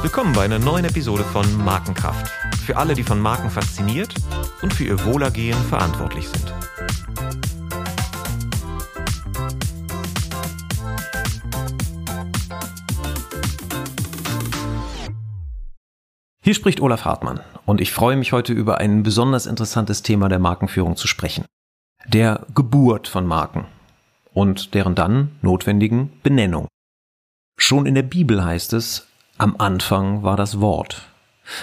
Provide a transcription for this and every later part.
Willkommen bei einer neuen Episode von Markenkraft. Für alle, die von Marken fasziniert und für ihr Wohlergehen verantwortlich sind. Hier spricht Olaf Hartmann und ich freue mich heute über ein besonders interessantes Thema der Markenführung zu sprechen. Der Geburt von Marken und deren dann notwendigen Benennung. Schon in der Bibel heißt es, am Anfang war das Wort.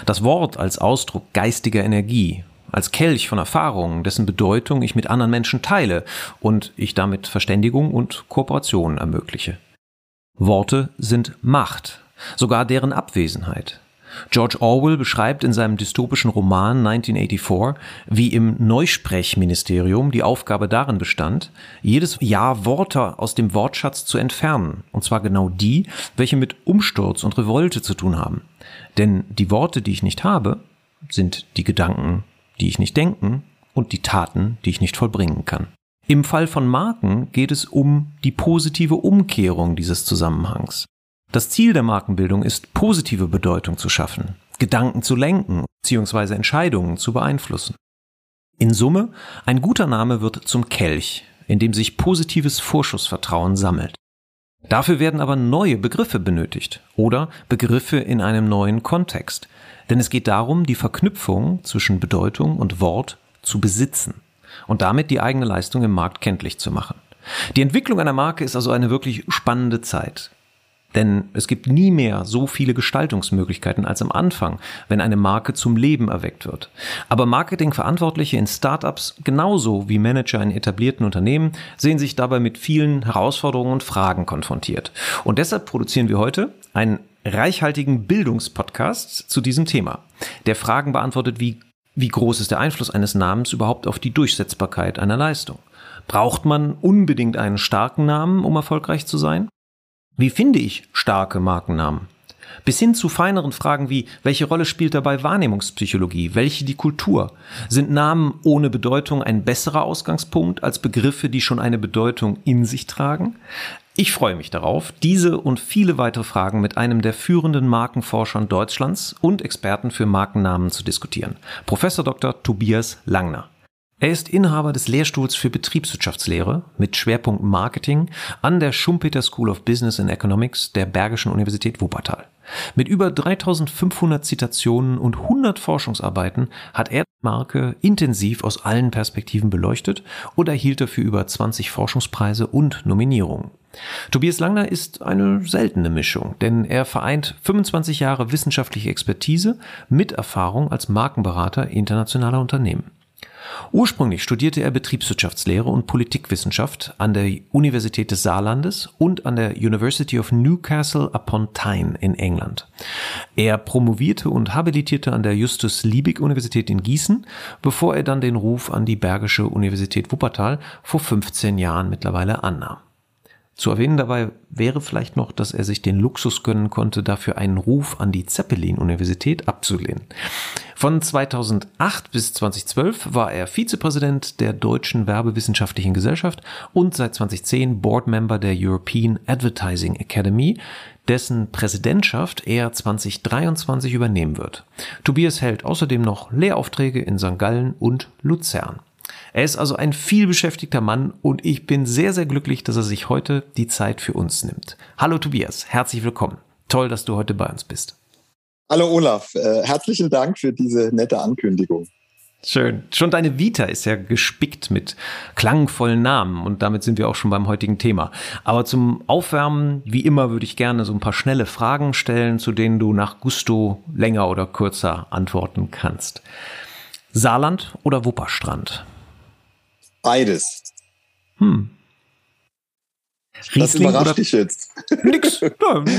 Das Wort als Ausdruck geistiger Energie, als Kelch von Erfahrungen, dessen Bedeutung ich mit anderen Menschen teile und ich damit Verständigung und Kooperation ermögliche. Worte sind Macht, sogar deren Abwesenheit. George Orwell beschreibt in seinem dystopischen Roman 1984, wie im Neusprechministerium die Aufgabe darin bestand, jedes Jahr Worte aus dem Wortschatz zu entfernen, und zwar genau die, welche mit Umsturz und Revolte zu tun haben. Denn die Worte, die ich nicht habe, sind die Gedanken, die ich nicht denken und die Taten, die ich nicht vollbringen kann. Im Fall von Marken geht es um die positive Umkehrung dieses Zusammenhangs. Das Ziel der Markenbildung ist, positive Bedeutung zu schaffen, Gedanken zu lenken bzw. Entscheidungen zu beeinflussen. In Summe, ein guter Name wird zum Kelch, in dem sich positives Vorschussvertrauen sammelt. Dafür werden aber neue Begriffe benötigt oder Begriffe in einem neuen Kontext, denn es geht darum, die Verknüpfung zwischen Bedeutung und Wort zu besitzen und damit die eigene Leistung im Markt kenntlich zu machen. Die Entwicklung einer Marke ist also eine wirklich spannende Zeit. Denn es gibt nie mehr so viele Gestaltungsmöglichkeiten als am Anfang, wenn eine Marke zum Leben erweckt wird. Aber Marketingverantwortliche in Startups genauso wie Manager in etablierten Unternehmen sehen sich dabei mit vielen Herausforderungen und Fragen konfrontiert. Und deshalb produzieren wir heute einen reichhaltigen Bildungspodcast zu diesem Thema, der Fragen beantwortet wie wie groß ist der Einfluss eines Namens überhaupt auf die Durchsetzbarkeit einer Leistung? Braucht man unbedingt einen starken Namen, um erfolgreich zu sein? Wie finde ich starke Markennamen? Bis hin zu feineren Fragen wie, welche Rolle spielt dabei Wahrnehmungspsychologie, welche die Kultur? Sind Namen ohne Bedeutung ein besserer Ausgangspunkt als Begriffe, die schon eine Bedeutung in sich tragen? Ich freue mich darauf, diese und viele weitere Fragen mit einem der führenden Markenforschern Deutschlands und Experten für Markennamen zu diskutieren. Professor Dr. Tobias Langner. Er ist Inhaber des Lehrstuhls für Betriebswirtschaftslehre mit Schwerpunkt Marketing an der Schumpeter School of Business and Economics der Bergischen Universität Wuppertal. Mit über 3500 Zitationen und 100 Forschungsarbeiten hat er die Marke intensiv aus allen Perspektiven beleuchtet und erhielt dafür über 20 Forschungspreise und Nominierungen. Tobias Langner ist eine seltene Mischung, denn er vereint 25 Jahre wissenschaftliche Expertise mit Erfahrung als Markenberater internationaler Unternehmen. Ursprünglich studierte er Betriebswirtschaftslehre und Politikwissenschaft an der Universität des Saarlandes und an der University of Newcastle upon Tyne in England. Er promovierte und habilitierte an der Justus Liebig Universität in Gießen, bevor er dann den Ruf an die Bergische Universität Wuppertal vor 15 Jahren mittlerweile annahm. Zu erwähnen dabei wäre vielleicht noch, dass er sich den Luxus gönnen konnte, dafür einen Ruf an die Zeppelin-Universität abzulehnen. Von 2008 bis 2012 war er Vizepräsident der Deutschen Werbewissenschaftlichen Gesellschaft und seit 2010 Boardmember der European Advertising Academy, dessen Präsidentschaft er 2023 übernehmen wird. Tobias hält außerdem noch Lehraufträge in St. Gallen und Luzern. Er ist also ein vielbeschäftigter Mann und ich bin sehr, sehr glücklich, dass er sich heute die Zeit für uns nimmt. Hallo Tobias, herzlich willkommen. Toll, dass du heute bei uns bist. Hallo Olaf, äh, herzlichen Dank für diese nette Ankündigung. Schön. Schon deine Vita ist ja gespickt mit klangvollen Namen und damit sind wir auch schon beim heutigen Thema. Aber zum Aufwärmen, wie immer, würde ich gerne so ein paar schnelle Fragen stellen, zu denen du nach Gusto länger oder kürzer antworten kannst. Saarland oder Wupperstrand? Beides. Hm. Riesling das überrascht oder? dich jetzt. Nix. Ja,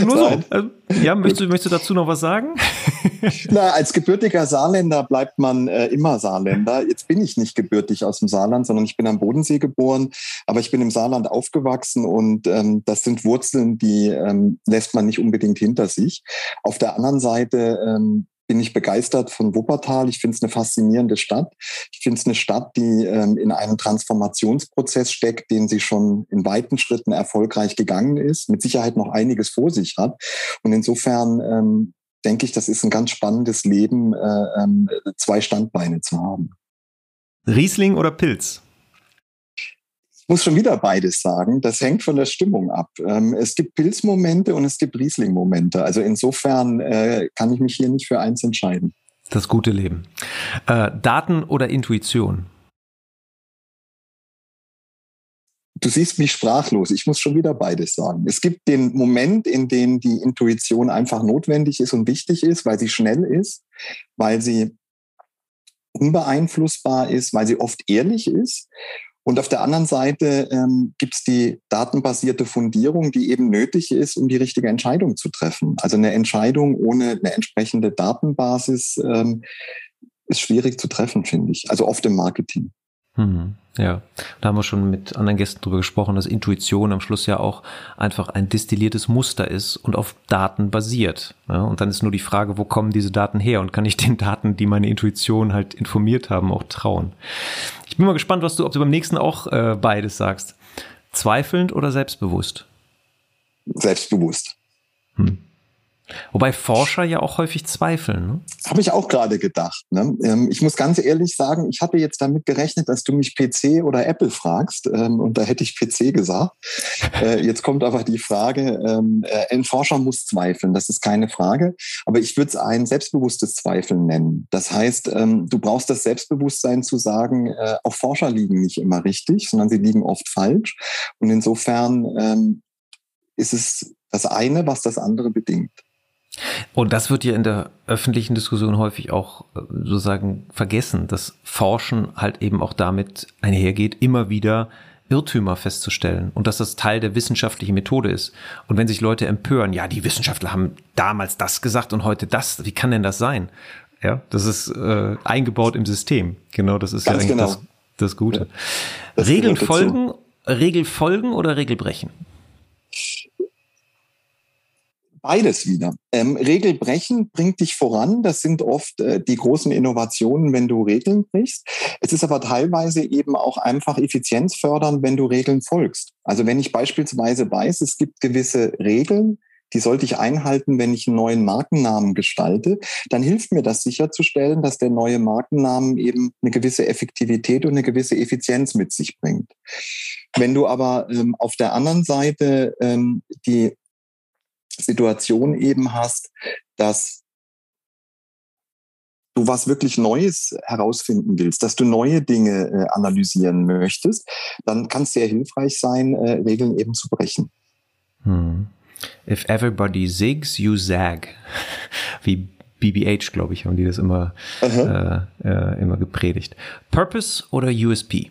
nur so. Also, ja, möchtest du, möchtest du dazu noch was sagen? Na, als gebürtiger Saarländer bleibt man äh, immer Saarländer. Jetzt bin ich nicht gebürtig aus dem Saarland, sondern ich bin am Bodensee geboren, aber ich bin im Saarland aufgewachsen und ähm, das sind Wurzeln, die ähm, lässt man nicht unbedingt hinter sich. Auf der anderen Seite ähm, bin ich begeistert von Wuppertal. Ich finde es eine faszinierende Stadt. Ich finde es eine Stadt, die ähm, in einem Transformationsprozess steckt, den sie schon in weiten Schritten erfolgreich gegangen ist, mit Sicherheit noch einiges vor sich hat. Und insofern ähm, denke ich, das ist ein ganz spannendes Leben, äh, ähm, zwei Standbeine zu haben. Riesling oder Pilz? Ich muss schon wieder beides sagen. Das hängt von der Stimmung ab. Ähm, es gibt Pilzmomente und es gibt Riesling-Momente. Also insofern äh, kann ich mich hier nicht für eins entscheiden. Das gute Leben. Äh, Daten oder Intuition? Du siehst mich sprachlos. Ich muss schon wieder beides sagen. Es gibt den Moment, in dem die Intuition einfach notwendig ist und wichtig ist, weil sie schnell ist, weil sie unbeeinflussbar ist, weil sie oft ehrlich ist. Und auf der anderen Seite ähm, gibt es die datenbasierte Fundierung, die eben nötig ist, um die richtige Entscheidung zu treffen. Also eine Entscheidung ohne eine entsprechende Datenbasis ähm, ist schwierig zu treffen, finde ich. Also oft im Marketing. Hm, ja, da haben wir schon mit anderen Gästen drüber gesprochen, dass Intuition am Schluss ja auch einfach ein destilliertes Muster ist und auf Daten basiert. Ja, und dann ist nur die Frage, wo kommen diese Daten her und kann ich den Daten, die meine Intuition halt informiert haben, auch trauen? Ich bin mal gespannt, was du, ob du beim nächsten auch äh, beides sagst. Zweifelnd oder selbstbewusst? Selbstbewusst. Hm. Wobei Forscher ja auch häufig zweifeln. Ne? Habe ich auch gerade gedacht. Ne? Ähm, ich muss ganz ehrlich sagen, ich hatte jetzt damit gerechnet, dass du mich PC oder Apple fragst. Ähm, und da hätte ich PC gesagt. Äh, jetzt kommt aber die Frage, ähm, äh, ein Forscher muss zweifeln, das ist keine Frage. Aber ich würde es ein selbstbewusstes Zweifeln nennen. Das heißt, du brauchst das Selbstbewusstsein zu sagen, äh, auch Forscher liegen nicht immer richtig, sondern sie liegen oft falsch. Und insofern ist es das eine, was das andere bedingt. Und das wird ja in der öffentlichen Diskussion häufig auch äh, sozusagen vergessen, dass Forschen halt eben auch damit einhergeht, immer wieder Irrtümer festzustellen und dass das Teil der wissenschaftlichen Methode ist. Und wenn sich Leute empören, ja, die Wissenschaftler haben damals das gesagt und heute das, wie kann denn das sein? Ja, das ist äh, eingebaut im System. Genau, das ist Ganz ja eigentlich genau. das, das Gute. Ja, das Regeln folgen, Regel folgen oder Regel brechen? Beides wieder. Ähm, Regel brechen bringt dich voran. Das sind oft äh, die großen Innovationen, wenn du Regeln brichst. Es ist aber teilweise eben auch einfach Effizienz fördern, wenn du Regeln folgst. Also wenn ich beispielsweise weiß, es gibt gewisse Regeln, die sollte ich einhalten, wenn ich einen neuen Markennamen gestalte, dann hilft mir das sicherzustellen, dass der neue Markennamen eben eine gewisse Effektivität und eine gewisse Effizienz mit sich bringt. Wenn du aber ähm, auf der anderen Seite ähm, die Situation eben hast, dass du was wirklich Neues herausfinden willst, dass du neue Dinge äh, analysieren möchtest, dann kann es sehr hilfreich sein, äh, Regeln eben zu brechen. Hm. If everybody zigs, you zag. Wie BBH, glaube ich, haben die das immer, äh, äh, immer gepredigt. Purpose oder USP?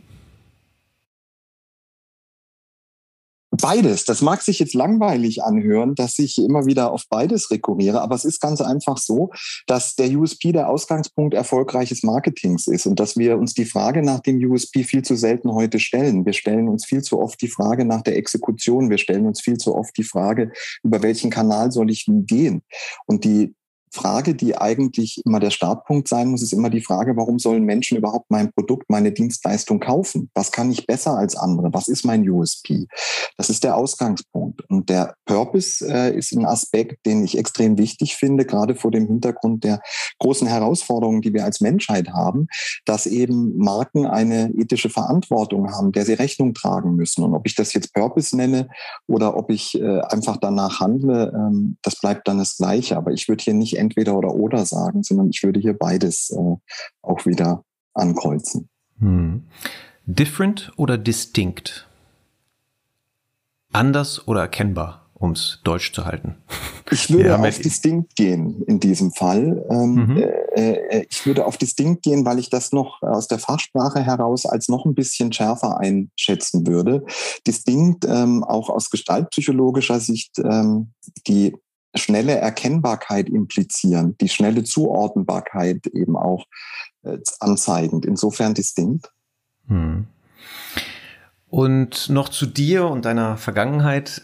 Beides. Das mag sich jetzt langweilig anhören, dass ich immer wieder auf beides rekurriere, aber es ist ganz einfach so, dass der USP der Ausgangspunkt erfolgreiches Marketings ist und dass wir uns die Frage nach dem USP viel zu selten heute stellen. Wir stellen uns viel zu oft die Frage nach der Exekution. Wir stellen uns viel zu oft die Frage, über welchen Kanal soll ich nun gehen? Und die Frage, die eigentlich immer der Startpunkt sein muss, ist immer die Frage, warum sollen Menschen überhaupt mein Produkt, meine Dienstleistung kaufen? Was kann ich besser als andere? Was ist mein USP? Das ist der Ausgangspunkt. Und der Purpose äh, ist ein Aspekt, den ich extrem wichtig finde, gerade vor dem Hintergrund der großen Herausforderungen, die wir als Menschheit haben, dass eben Marken eine ethische Verantwortung haben, der sie Rechnung tragen müssen. Und ob ich das jetzt Purpose nenne oder ob ich äh, einfach danach handle, ähm, das bleibt dann das Gleiche. Aber ich würde hier nicht entweder oder oder sagen, sondern ich würde hier beides äh, auch wieder ankreuzen. Hm. Different oder distinct? Anders oder erkennbar? um es deutsch zu halten. Ich würde ja, auf distinkt gehen in diesem Fall. Ähm, mhm. Äh, äh, ich würde auf distinkt gehen, weil ich das noch aus der Fachsprache heraus als noch ein bisschen schärfer einschätzen würde. Distinkt ähm, auch aus gestaltpsychologischer Sicht ähm, die schnelle Erkennbarkeit implizieren, die schnelle Zuordnbarkeit eben auch äh, anzeigend. Insofern distinkt. Hm. Und noch zu dir und deiner Vergangenheit.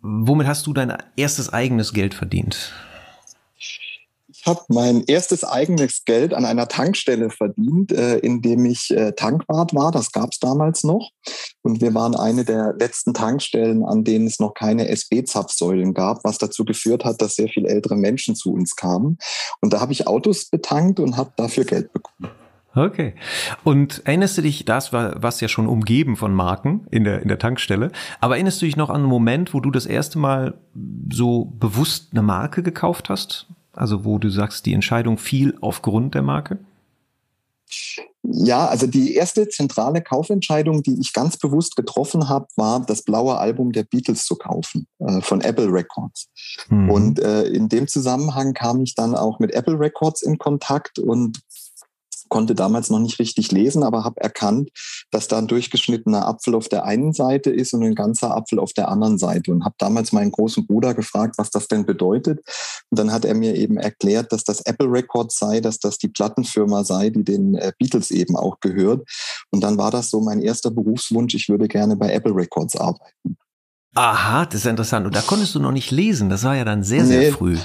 Womit hast du dein erstes eigenes Geld verdient? Habe mein erstes eigenes Geld an einer Tankstelle verdient, äh, indem ich äh, Tankwart war. Das gab es damals noch. Und wir waren eine der letzten Tankstellen, an denen es noch keine SB-Zapfsäulen gab, was dazu geführt hat, dass sehr viele ältere Menschen zu uns kamen. Und da habe ich Autos betankt und habe dafür Geld bekommen. Okay. Und erinnerst du dich, das war was ja schon umgeben von Marken in der, in der Tankstelle, aber erinnerst du dich noch an einen Moment, wo du das erste Mal so bewusst eine Marke gekauft hast? Also wo du sagst, die Entscheidung fiel aufgrund der Marke? Ja, also die erste zentrale Kaufentscheidung, die ich ganz bewusst getroffen habe, war das blaue Album der Beatles zu kaufen äh, von Apple Records. Mhm. Und äh, in dem Zusammenhang kam ich dann auch mit Apple Records in Kontakt und konnte damals noch nicht richtig lesen, aber habe erkannt, dass da ein durchgeschnittener Apfel auf der einen Seite ist und ein ganzer Apfel auf der anderen Seite. Und habe damals meinen großen Bruder gefragt, was das denn bedeutet. Und dann hat er mir eben erklärt, dass das Apple Records sei, dass das die Plattenfirma sei, die den äh, Beatles eben auch gehört. Und dann war das so mein erster Berufswunsch, ich würde gerne bei Apple Records arbeiten. Aha, das ist interessant. Und da konntest du noch nicht lesen. Das war ja dann sehr, sehr nee, früh.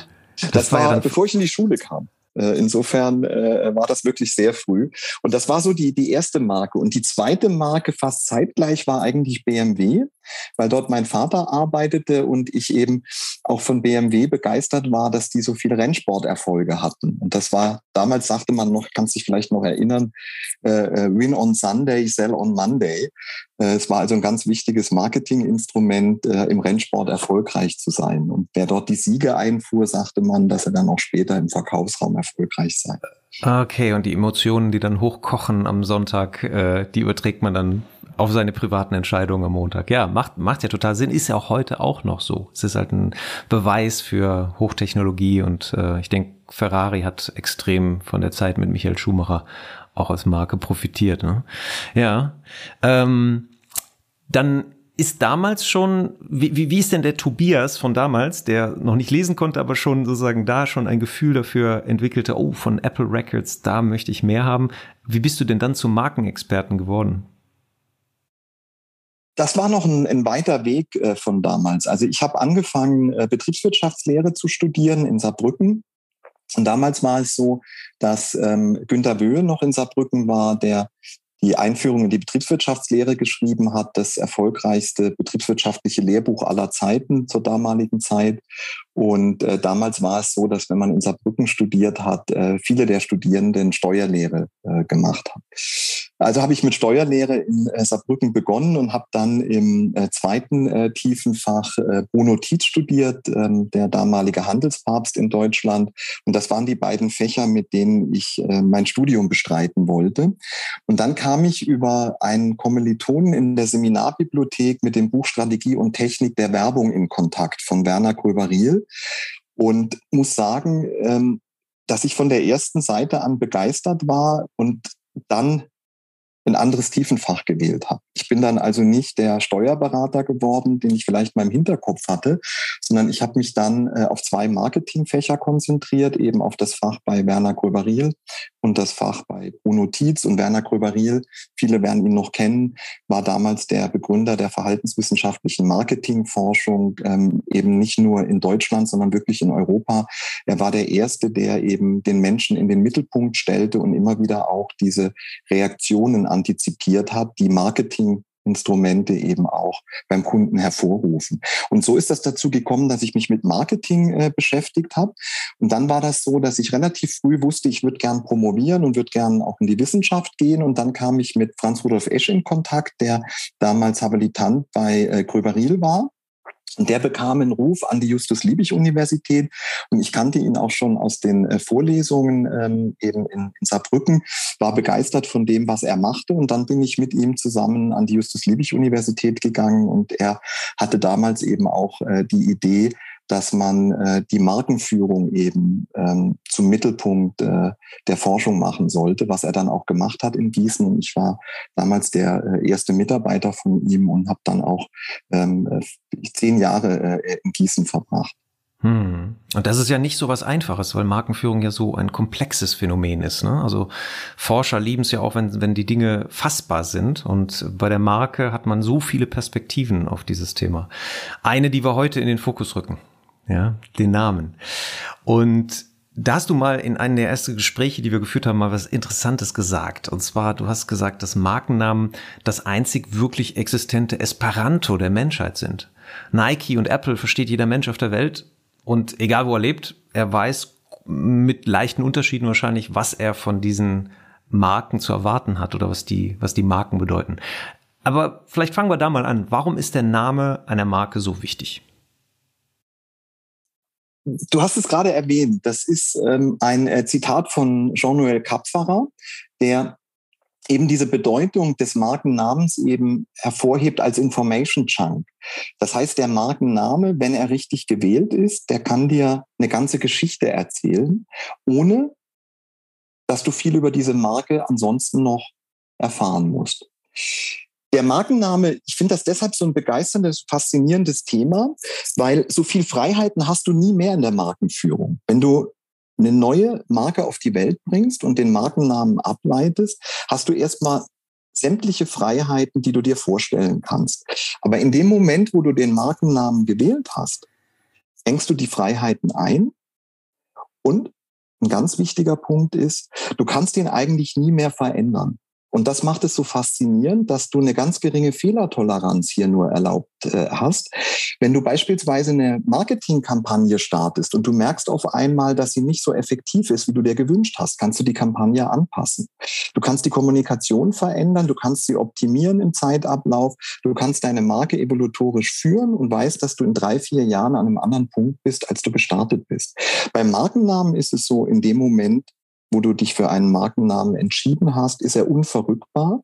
Das, das war, war ja dann bevor ich in die Schule kam. Äh, insofern äh, war das wirklich sehr früh. Und das war so die, die erste Marke. Und die zweite Marke fast zeitgleich war eigentlich BMW weil dort mein Vater arbeitete und ich eben auch von BMW begeistert war, dass die so viele Rennsporterfolge hatten. Und das war, damals sagte man noch, kann sich vielleicht noch erinnern, äh, äh, Win on Sunday, Sell on Monday. Äh, es war also ein ganz wichtiges Marketinginstrument, äh, im Rennsport erfolgreich zu sein. Und wer dort die Siege einfuhr, sagte man, dass er dann auch später im Verkaufsraum erfolgreich sei. Okay, und die Emotionen, die dann hochkochen am Sonntag, äh, die überträgt man dann auf seine privaten Entscheidungen am Montag. Ja, macht, macht ja total Sinn, ist ja auch heute auch noch so. Es ist halt ein Beweis für Hochtechnologie und äh, ich denke, Ferrari hat extrem von der Zeit mit Michael Schumacher auch als Marke profitiert. Ne? Ja, ähm, dann ist damals schon, wie, wie, ist denn der Tobias von damals, der noch nicht lesen konnte, aber schon sozusagen da schon ein Gefühl dafür entwickelte, oh, von Apple Records, da möchte ich mehr haben. Wie bist du denn dann zum Markenexperten geworden? Das war noch ein, ein weiter Weg äh, von damals. Also ich habe angefangen, äh, Betriebswirtschaftslehre zu studieren in Saarbrücken. Und damals war es so, dass ähm, Günter Wöhe noch in Saarbrücken war, der die Einführung in die Betriebswirtschaftslehre geschrieben hat, das erfolgreichste betriebswirtschaftliche Lehrbuch aller Zeiten zur damaligen Zeit. Und äh, damals war es so, dass wenn man in Saarbrücken studiert hat, äh, viele der Studierenden Steuerlehre äh, gemacht haben. Also habe ich mit Steuerlehre in äh, Saarbrücken begonnen und habe dann im äh, zweiten äh, tiefen Fach äh, Bruno Tietz studiert, ähm, der damalige Handelspapst in Deutschland. Und das waren die beiden Fächer, mit denen ich äh, mein Studium bestreiten wollte. Und dann kam ich über einen Kommilitonen in der Seminarbibliothek mit dem Buch Strategie und Technik der Werbung in Kontakt von Werner Und muss sagen, ähm, dass ich von der ersten Seite an begeistert war und dann ein anderes Tiefenfach gewählt habe. Ich bin dann also nicht der Steuerberater geworden, den ich vielleicht mal im Hinterkopf hatte, sondern ich habe mich dann äh, auf zwei Marketingfächer konzentriert, eben auf das Fach bei Werner Gröber-Riel und das Fach bei Bruno Tietz. Und Werner Gröber-Riel, viele werden ihn noch kennen, war damals der Begründer der verhaltenswissenschaftlichen Marketingforschung, ähm, eben nicht nur in Deutschland, sondern wirklich in Europa. Er war der Erste, der eben den Menschen in den Mittelpunkt stellte und immer wieder auch diese Reaktionen antizipiert hat, die Marketing Instrumente eben auch beim Kunden hervorrufen. Und so ist das dazu gekommen, dass ich mich mit Marketing äh, beschäftigt habe. Und dann war das so, dass ich relativ früh wusste, ich würde gern promovieren und würde gern auch in die Wissenschaft gehen. Und dann kam ich mit Franz Rudolf Esch in Kontakt, der damals Habilitant bei äh, Gröberil war. Und der bekam einen Ruf an die Justus-Liebig-Universität. Und ich kannte ihn auch schon aus den äh, Vorlesungen ähm, eben in, in Saarbrücken, war begeistert von dem, was er machte. Und dann bin ich mit ihm zusammen an die Justus-Liebig-Universität gegangen. Und er hatte damals eben auch äh, die Idee, dass man äh, die Markenführung eben ähm, zum Mittelpunkt äh, der Forschung machen sollte, was er dann auch gemacht hat in Gießen. Und ich war damals der äh, erste Mitarbeiter von ihm und habe dann auch ähm, äh, zehn Jahre äh, in Gießen verbracht. Hm. Und das ist ja nicht so was Einfaches, weil Markenführung ja so ein komplexes Phänomen ist. Ne? Also Forscher lieben es ja auch, wenn, wenn die Dinge fassbar sind. Und bei der Marke hat man so viele Perspektiven auf dieses Thema. Eine, die wir heute in den Fokus rücken ja, den Namen. Und Da hast du mal in einem der ersten Gespräche, die wir geführt haben, mal was Interessantes gesagt. Und zwar, du hast gesagt, dass Markennamen das einzig wirklich existente Esperanto der Menschheit sind. Nike und Apple versteht jeder Mensch auf der Welt und egal wo er lebt, er weiß mit leichten Unterschieden wahrscheinlich, was er von diesen Marken zu erwarten hat oder was die, was die Marken bedeuten. Aber vielleicht fangen wir da mal an. Warum ist der Name einer Marke so wichtig? Du hast es gerade erwähnt. Das ist ähm, ein äh, Zitat von Jean-Noël Kapferer, der eben diese Bedeutung des Markennamens eben hervorhebt als Information Chunk. Das heißt, der Markenname, wenn er richtig gewählt ist, der kann dir eine ganze Geschichte erzählen, ohne dass du viel über diese Marke ansonsten noch erfahren musst. Der Markenname, ich finde das deshalb so ein begeisterndes, faszinierendes Thema, weil so viel Freiheiten hast du nie mehr in der Markenführung. Wenn du eine neue Marke auf die Welt bringst und den Markennamen ableitest, hast du erstmal sämtliche Freiheiten, die du dir vorstellen kannst. Aber in dem Moment, wo du den Markennamen gewählt hast, engst du die Freiheiten ein und ein ganz wichtiger Punkt ist, du kannst ihn eigentlich nie mehr verändern. Und das macht es so faszinierend, dass du eine ganz geringe Fehlertoleranz hier nur erlaubt äh, hast. Wenn du beispielsweise eine Marketingkampagne startest und du merkst auf einmal, dass sie nicht so effektiv ist, wie du dir gewünscht hast, kannst du die Kampagne anpassen. Du kannst die Kommunikation verändern, du kannst sie optimieren im Zeitablauf, du kannst deine Marke evolutorisch führen und weißt, dass du in drei, vier Jahren an einem anderen Punkt bist, als du gestartet bist. Beim Markennamen ist es so, in dem Moment wo du dich für einen Markennamen entschieden hast, ist er unverrückbar.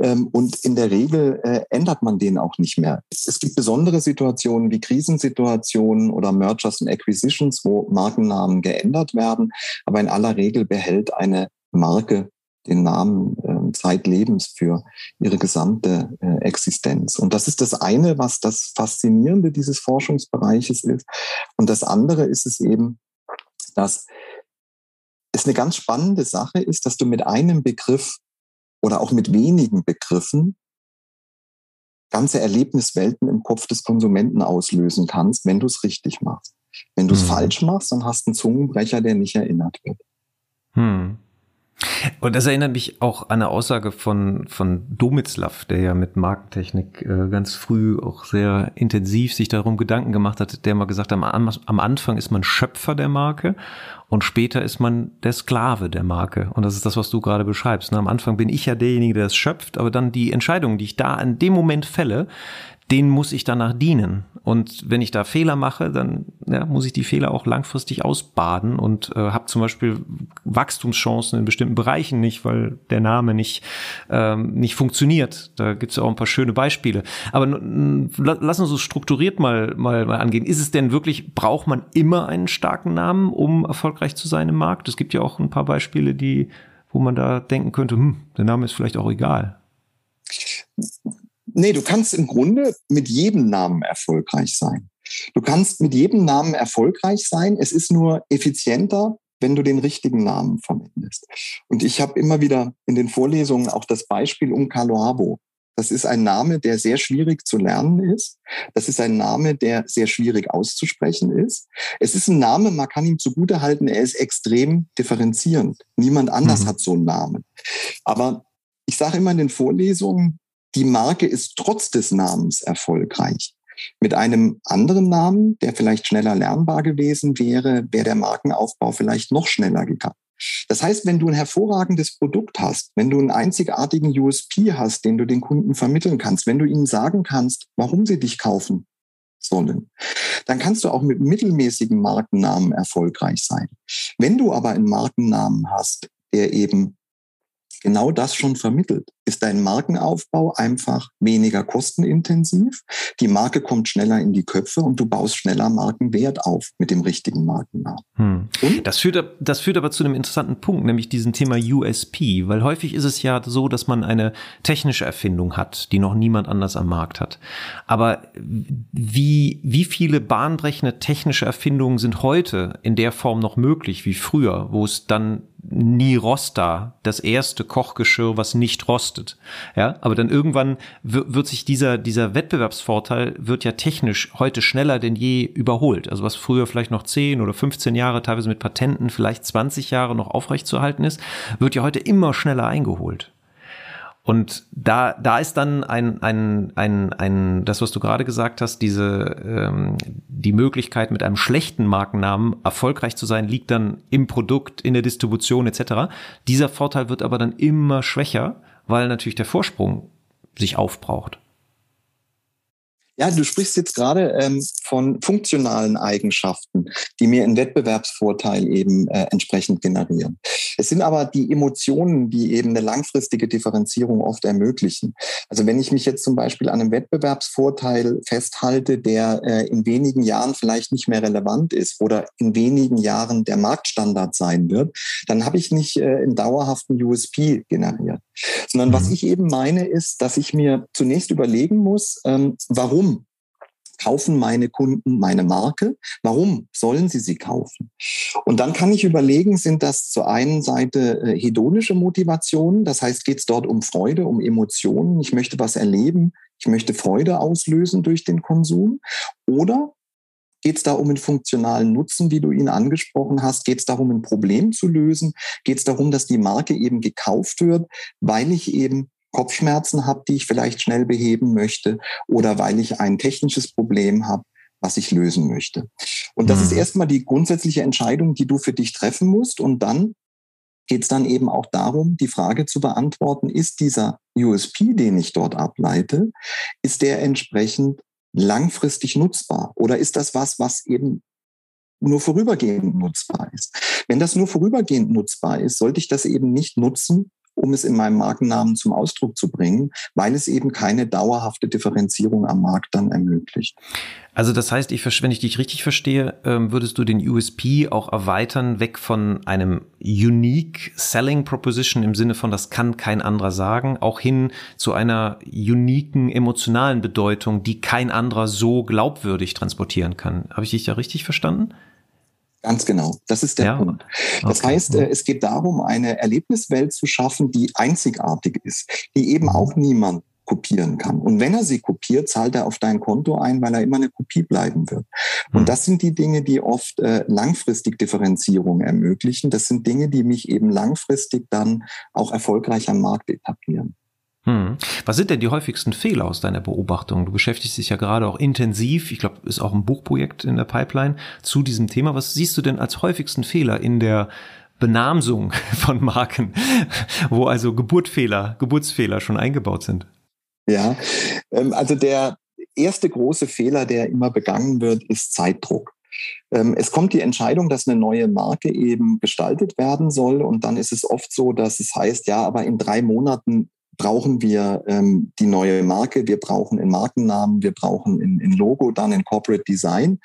Ähm, und in der Regel äh, ändert man den auch nicht mehr. Es gibt besondere Situationen wie Krisensituationen oder Mergers and Acquisitions, wo Markennamen geändert werden. Aber in aller Regel behält eine Marke den Namen äh, zeitlebens für ihre gesamte äh, Existenz. Und das ist das eine, was das Faszinierende dieses Forschungsbereiches ist. Und das andere ist es eben, dass es eine ganz spannende Sache ist, dass du mit einem Begriff oder auch mit wenigen Begriffen ganze Erlebniswelten im Kopf des Konsumenten auslösen kannst, wenn du es richtig machst. Wenn du es mhm. falsch machst, dann hast du einen Zungenbrecher, der nicht erinnert wird. Hm. Und das erinnert mich auch an eine Aussage von, von Domitzlaff, der ja mit Markentechnik äh, ganz früh auch sehr intensiv sich darum Gedanken gemacht hat, der mal gesagt hat, am, am Anfang ist man Schöpfer der Marke und später ist man der Sklave der Marke. Und das ist das, was du gerade beschreibst. Ne? Am Anfang bin ich ja derjenige, der es schöpft, aber dann die Entscheidungen, die ich da in dem Moment fälle, denen muss ich danach dienen. Und wenn ich da Fehler mache, dann ja, muss ich die Fehler auch langfristig ausbaden und äh, habe zum Beispiel Wachstumschancen in bestimmten Bereichen nicht, weil der Name nicht, ähm, nicht funktioniert. Da gibt es auch ein paar schöne Beispiele. Aber lass uns so strukturiert mal, mal, mal angehen. Ist es denn wirklich, braucht man immer einen starken Namen, um erfolgreich zu sein im Markt? Es gibt ja auch ein paar Beispiele, die, wo man da denken könnte, hm, der Name ist vielleicht auch egal. Nee, du kannst im Grunde mit jedem Namen erfolgreich sein. Du kannst mit jedem Namen erfolgreich sein. Es ist nur effizienter, wenn du den richtigen Namen verwendest. Und ich habe immer wieder in den Vorlesungen auch das Beispiel um Caloabo. Das ist ein Name, der sehr schwierig zu lernen ist. Das ist ein Name, der sehr schwierig auszusprechen ist. Es ist ein Name, man kann ihm zugutehalten, er ist extrem differenzierend. Niemand anders mhm. hat so einen Namen. Aber ich sage immer in den Vorlesungen, die Marke ist trotz des Namens erfolgreich. Mit einem anderen Namen, der vielleicht schneller lernbar gewesen wäre, wäre der Markenaufbau vielleicht noch schneller gegangen. Das heißt, wenn du ein hervorragendes Produkt hast, wenn du einen einzigartigen USP hast, den du den Kunden vermitteln kannst, wenn du ihnen sagen kannst, warum sie dich kaufen sollen, dann kannst du auch mit mittelmäßigen Markennamen erfolgreich sein. Wenn du aber einen Markennamen hast, der eben genau das schon vermittelt. Ist dein Markenaufbau einfach weniger kostenintensiv? Die Marke kommt schneller in die Köpfe und du baust schneller Markenwert auf mit dem richtigen Markennamen. Hm. Das, führt, das führt aber zu einem interessanten Punkt, nämlich diesem Thema USP, weil häufig ist es ja so, dass man eine technische Erfindung hat, die noch niemand anders am Markt hat. Aber wie, wie viele bahnbrechende technische Erfindungen sind heute in der Form noch möglich wie früher, wo es dann Nirosta, das erste Kochgeschirr, was nicht rostet. Ja, aber dann irgendwann wird sich dieser, dieser Wettbewerbsvorteil wird ja technisch heute schneller denn je überholt. Also was früher vielleicht noch 10 oder 15 Jahre, teilweise mit Patenten vielleicht 20 Jahre noch aufrechtzuerhalten ist, wird ja heute immer schneller eingeholt. Und da, da ist dann ein, ein, ein, ein, das, was du gerade gesagt hast, diese, ähm, die Möglichkeit, mit einem schlechten Markennamen erfolgreich zu sein, liegt dann im Produkt, in der Distribution etc. Dieser Vorteil wird aber dann immer schwächer, weil natürlich der Vorsprung sich aufbraucht. Ja, du sprichst jetzt gerade ähm, von funktionalen Eigenschaften, die mir einen Wettbewerbsvorteil eben äh, entsprechend generieren. Es sind aber die Emotionen, die eben eine langfristige Differenzierung oft ermöglichen. Also wenn ich mich jetzt zum Beispiel an einem Wettbewerbsvorteil festhalte, der äh, in wenigen Jahren vielleicht nicht mehr relevant ist oder in wenigen Jahren der Marktstandard sein wird, dann habe ich nicht äh, einen dauerhaften USP generiert. Sondern mhm. was ich eben meine, ist, dass ich mir zunächst überlegen muss, ähm, warum kaufen meine Kunden meine Marke? Warum sollen sie sie kaufen? Und dann kann ich überlegen, sind das zur einen Seite äh, hedonische Motivationen, das heißt, geht es dort um Freude, um Emotionen, ich möchte was erleben, ich möchte Freude auslösen durch den Konsum? Oder Geht es da um einen funktionalen Nutzen, wie du ihn angesprochen hast? Geht es darum, ein Problem zu lösen? Geht es darum, dass die Marke eben gekauft wird, weil ich eben Kopfschmerzen habe, die ich vielleicht schnell beheben möchte oder weil ich ein technisches Problem habe, was ich lösen möchte. Und das mhm. ist erstmal die grundsätzliche Entscheidung, die du für dich treffen musst. Und dann geht es dann eben auch darum, die Frage zu beantworten, ist dieser USP, den ich dort ableite, ist der entsprechend langfristig nutzbar? Oder ist das was, was eben nur vorübergehend nutzbar ist? Wenn das nur vorübergehend nutzbar ist, sollte ich das eben nicht nutzen, um es in meinem Markennamen zum Ausdruck zu bringen, weil es eben keine dauerhafte Differenzierung am Markt dann ermöglicht. Also das heißt, ich, wenn ich dich richtig verstehe, ähm, würdest du den USP auch erweitern, weg von einem Unique Selling Proposition im Sinne von, das kann kein anderer sagen, auch hin zu einer uniken emotionalen Bedeutung, die kein anderer so glaubwürdig transportieren kann. Habe ich dich da richtig verstanden? Ganz genau. Das ist der ja. Punkt. Das okay. heißt, äh, es geht darum, eine Erlebniswelt zu schaffen, die einzigartig ist, die eben mhm. auch niemand kopieren kann. Und wenn er sie kopiert, zahlt er auf dein Konto ein, weil er immer eine Kopie bleiben wird. Und mhm. das sind die Dinge, die oft äh, langfristig Differenzierung ermöglichen. Das sind Dinge, die mich eben langfristig dann auch erfolgreich am Markt etablieren. Hm. Was sind denn die häufigsten Fehler aus deiner Beobachtung? Du beschäftigst dich ja gerade auch intensiv, ich glaube, ist auch ein Buchprojekt in der Pipeline zu diesem Thema. Was siehst du denn als häufigsten Fehler in der Benamsung von Marken, wo also Geburtfehler, Geburtsfehler schon eingebaut sind? Ja, ähm, also der erste große Fehler, der immer begangen wird, ist Zeitdruck. Ähm, es kommt die Entscheidung, dass eine neue Marke eben gestaltet werden soll. Und dann ist es oft so, dass es heißt, ja, aber in drei Monaten brauchen wir ähm, die neue Marke, wir brauchen einen Markennamen, wir brauchen ein, Logo, dann ein Corporate Design.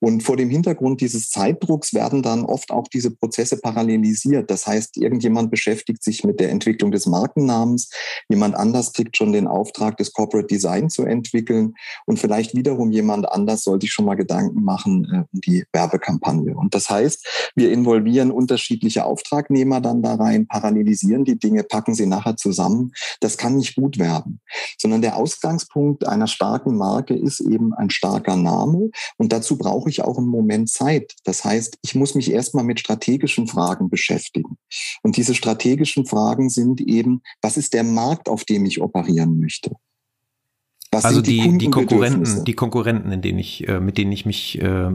Und vor dem Hintergrund dieses Zeitdrucks werden dann oft auch diese Prozesse parallelisiert. Das heißt, irgendjemand beschäftigt sich mit der Entwicklung des Markennamens, jemand anders kriegt schon den Auftrag, das Corporate Design zu entwickeln und vielleicht wiederum jemand anders sollte sich schon mal Gedanken machen äh, um die Werbekampagne. Und das heißt, wir involvieren unterschiedliche Auftragnehmer dann da rein, parallelisieren die Dinge, packen sie nachher zusammen das kann nicht gut werden, sondern der Ausgangspunkt einer starken Marke ist eben ein starker Name und dazu brauche ich auch einen Moment Zeit. Das heißt, ich muss mich erstmal mit strategischen Fragen beschäftigen. Und diese strategischen Fragen sind eben, was ist der Markt, auf dem ich operieren möchte? Was also die, die, die, Konkurrenten, die Konkurrenten, in denen ich, äh, mit denen ich mich äh,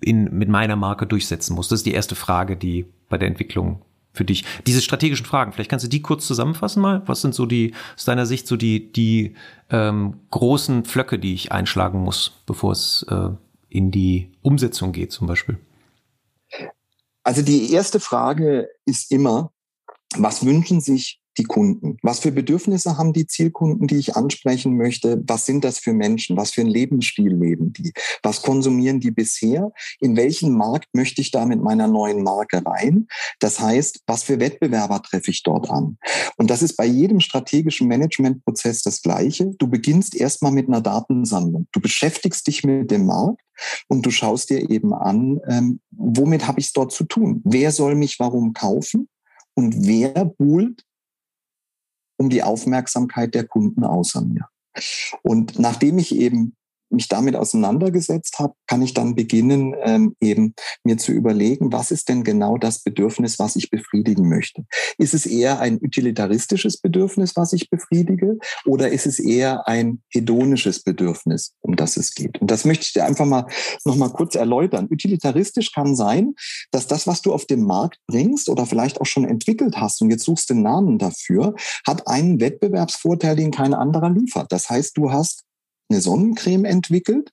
in, mit meiner Marke durchsetzen muss. Das ist die erste Frage, die bei der Entwicklung für dich? Diese strategischen Fragen, vielleicht kannst du die kurz zusammenfassen mal. Was sind so die, aus deiner Sicht, so die, die ähm, großen Pflöcke, die ich einschlagen muss, bevor es äh, in die Umsetzung geht, zum Beispiel? Also die erste Frage ist immer, was wünschen sich die Kunden? Was für Bedürfnisse haben die Zielkunden, die ich ansprechen möchte? Was sind das für Menschen? Was für ein Lebensstil leben die? Was konsumieren die bisher? In welchen Markt möchte ich da mit meiner neuen Marke rein? Das heißt, was für Wettbewerber treffe ich dort an? Und das ist bei jedem strategischen Managementprozess das Gleiche. Du beginnst erstmal mit einer Datensammlung. Du beschäftigst dich mit dem Markt und du schaust dir eben an, ähm, womit habe ich es dort zu tun? Wer soll mich warum kaufen? und wer buhlt um die Aufmerksamkeit der Kunden außer mir. Und nachdem ich eben mich damit auseinandergesetzt habe, kann ich dann beginnen, ähm, eben mir zu überlegen, was ist denn genau das Bedürfnis, was ich befriedigen möchte. Ist es eher ein utilitaristisches Bedürfnis, was ich befriedige, oder ist es eher ein hedonisches Bedürfnis, um das es geht? Und das möchte ich dir einfach mal noch mal kurz erläutern. Utilitaristisch kann sein, dass das, was du auf den Markt bringst oder vielleicht auch schon entwickelt hast und jetzt suchst den Namen dafür, hat einen Wettbewerbsvorteil, den kein anderer liefert. Das heißt, du hast eine Sonnencreme entwickelt,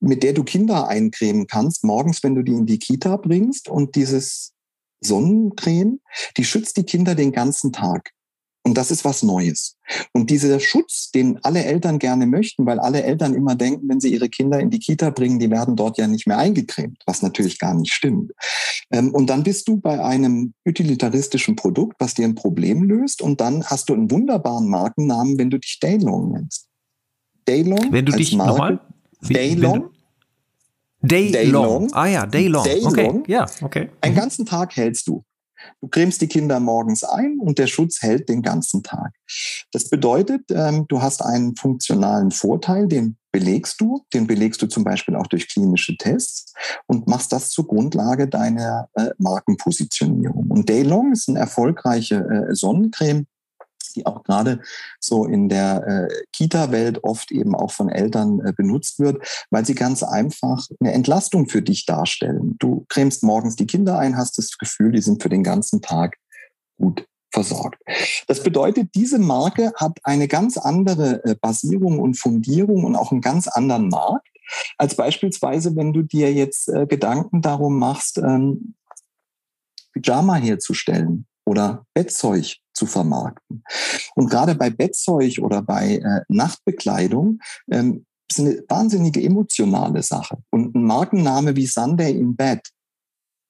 mit der du Kinder eincremen kannst, morgens, wenn du die in die Kita bringst. Und dieses Sonnencreme, die schützt die Kinder den ganzen Tag. Und das ist was Neues. Und dieser Schutz, den alle Eltern gerne möchten, weil alle Eltern immer denken, wenn sie ihre Kinder in die Kita bringen, die werden dort ja nicht mehr eingecremt, was natürlich gar nicht stimmt. Ähm, und dann bist du bei einem utilitaristischen Produkt, was dir ein Problem löst. Und dann hast du einen wunderbaren Markennamen, wenn du dich Daylong nennst. Daylong. Wenn du dich nochmal. Daylong. Daylong. Ah ja, Daylong. Daylong. Okay, ja, okay. Einen ganzen Tag hältst du. Du cremst die Kinder morgens ein und der Schutz hält den ganzen Tag. Das bedeutet, ähm, du hast einen funktionalen Vorteil, den belegst du, den belegst du zum Beispiel auch durch klinische Tests und machst das zur Grundlage deiner äh, Markenpositionierung. Und Daylong ist eine erfolgreiche äh, Sonnencreme, die auch gerade so in der äh, Kita-Welt oft eben auch von Eltern äh, benutzt wird, weil sie ganz einfach eine Entlastung für dich darstellen. Du cremst morgens die Kinder ein, hast das Gefühl, die sind für den ganzen Tag gut versorgt. Das bedeutet, diese Marke hat eine ganz andere äh, Basierung und Fundierung und auch einen ganz anderen Markt, als beispielsweise, wenn du dir jetzt äh, Gedanken darum machst, ähm, Pyjama herzustellen oder Bettzeug zu vermarkten. Und gerade bei Bettzeug oder bei äh, Nachtbekleidung ähm, ist eine wahnsinnige emotionale Sache. Und ein Markenname wie Sunday in Bed,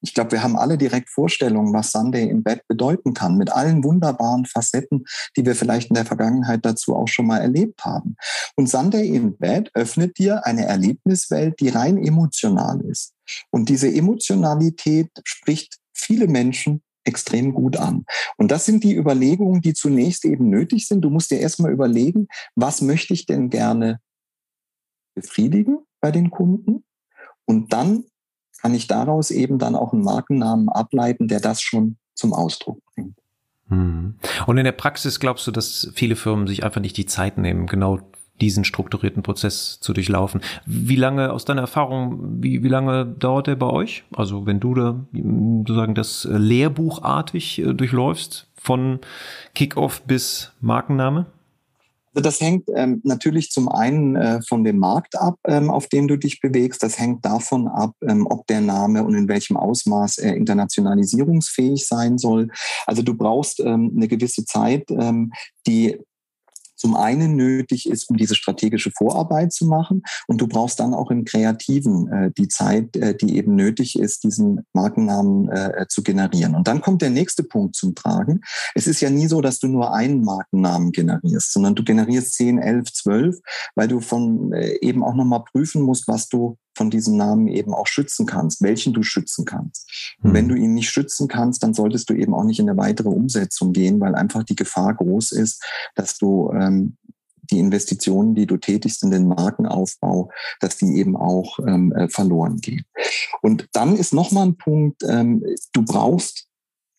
ich glaube, wir haben alle direkt Vorstellungen, was Sunday in Bed bedeuten kann, mit allen wunderbaren Facetten, die wir vielleicht in der Vergangenheit dazu auch schon mal erlebt haben. Und Sunday in Bed öffnet dir eine Erlebniswelt, die rein emotional ist. Und diese Emotionalität spricht viele Menschen extrem gut an. Und das sind die Überlegungen, die zunächst eben nötig sind. Du musst dir erstmal überlegen, was möchte ich denn gerne befriedigen bei den Kunden? Und dann kann ich daraus eben dann auch einen Markennamen ableiten, der das schon zum Ausdruck bringt. Hm. Und in der Praxis glaubst du, dass viele Firmen sich einfach nicht die Zeit nehmen, genau diesen strukturierten Prozess zu durchlaufen. Wie lange, aus deiner Erfahrung, wie, wie lange dauert der bei euch? Also wenn du da sozusagen das Lehrbuchartig äh, durchläufst, von Kickoff bis Markenname? Also das hängt ähm, natürlich zum einen äh, von dem Markt ab, ähm, auf dem du dich bewegst. Das hängt davon ab, ähm, ob der Name und in welchem Ausmaß er internationalisierungsfähig sein soll. Also du brauchst ähm, eine gewisse Zeit, ähm, die zum einen nötig ist, um diese strategische Vorarbeit zu machen. Und du brauchst dann auch im Kreativen äh, die Zeit, äh, die eben nötig ist, diesen Markennamen äh, zu generieren. Und dann kommt der nächste Punkt zum Tragen. Es ist ja nie so, dass du nur einen Markennamen generierst, sondern du generierst 10, 11, 12, weil du von äh, eben auch nochmal prüfen musst, was du von diesem Namen eben auch schützen kannst, welchen du schützen kannst. Und wenn hm. du ihn nicht schützen kannst, dann solltest du eben auch nicht in eine weitere Umsetzung gehen, weil einfach die Gefahr groß ist, dass du ähm, die Investitionen, die du tätigst in den Markenaufbau, dass die eben auch ähm, äh, verloren gehen. Und dann ist nochmal ein Punkt, ähm, du brauchst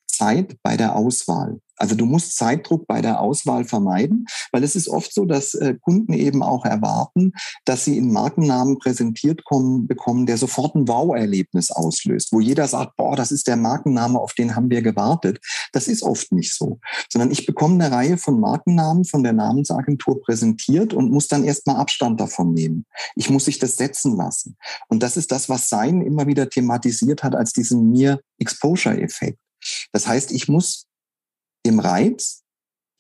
Zeit bei der Auswahl. Also du musst Zeitdruck bei der Auswahl vermeiden, weil es ist oft so, dass äh, Kunden eben auch erwarten, dass sie einen Markennamen präsentiert kommen, bekommen, der sofort ein Wow-Erlebnis auslöst, wo jeder sagt, boah, das ist der Markenname, auf den haben wir gewartet. Das ist oft nicht so, sondern ich bekomme eine Reihe von Markennamen von der Namensagentur präsentiert und muss dann erstmal Abstand davon nehmen. Ich muss sich das setzen lassen. Und das ist das, was Sein immer wieder thematisiert hat als diesen Mir-Exposure-Effekt. Das heißt, ich muss dem Reiz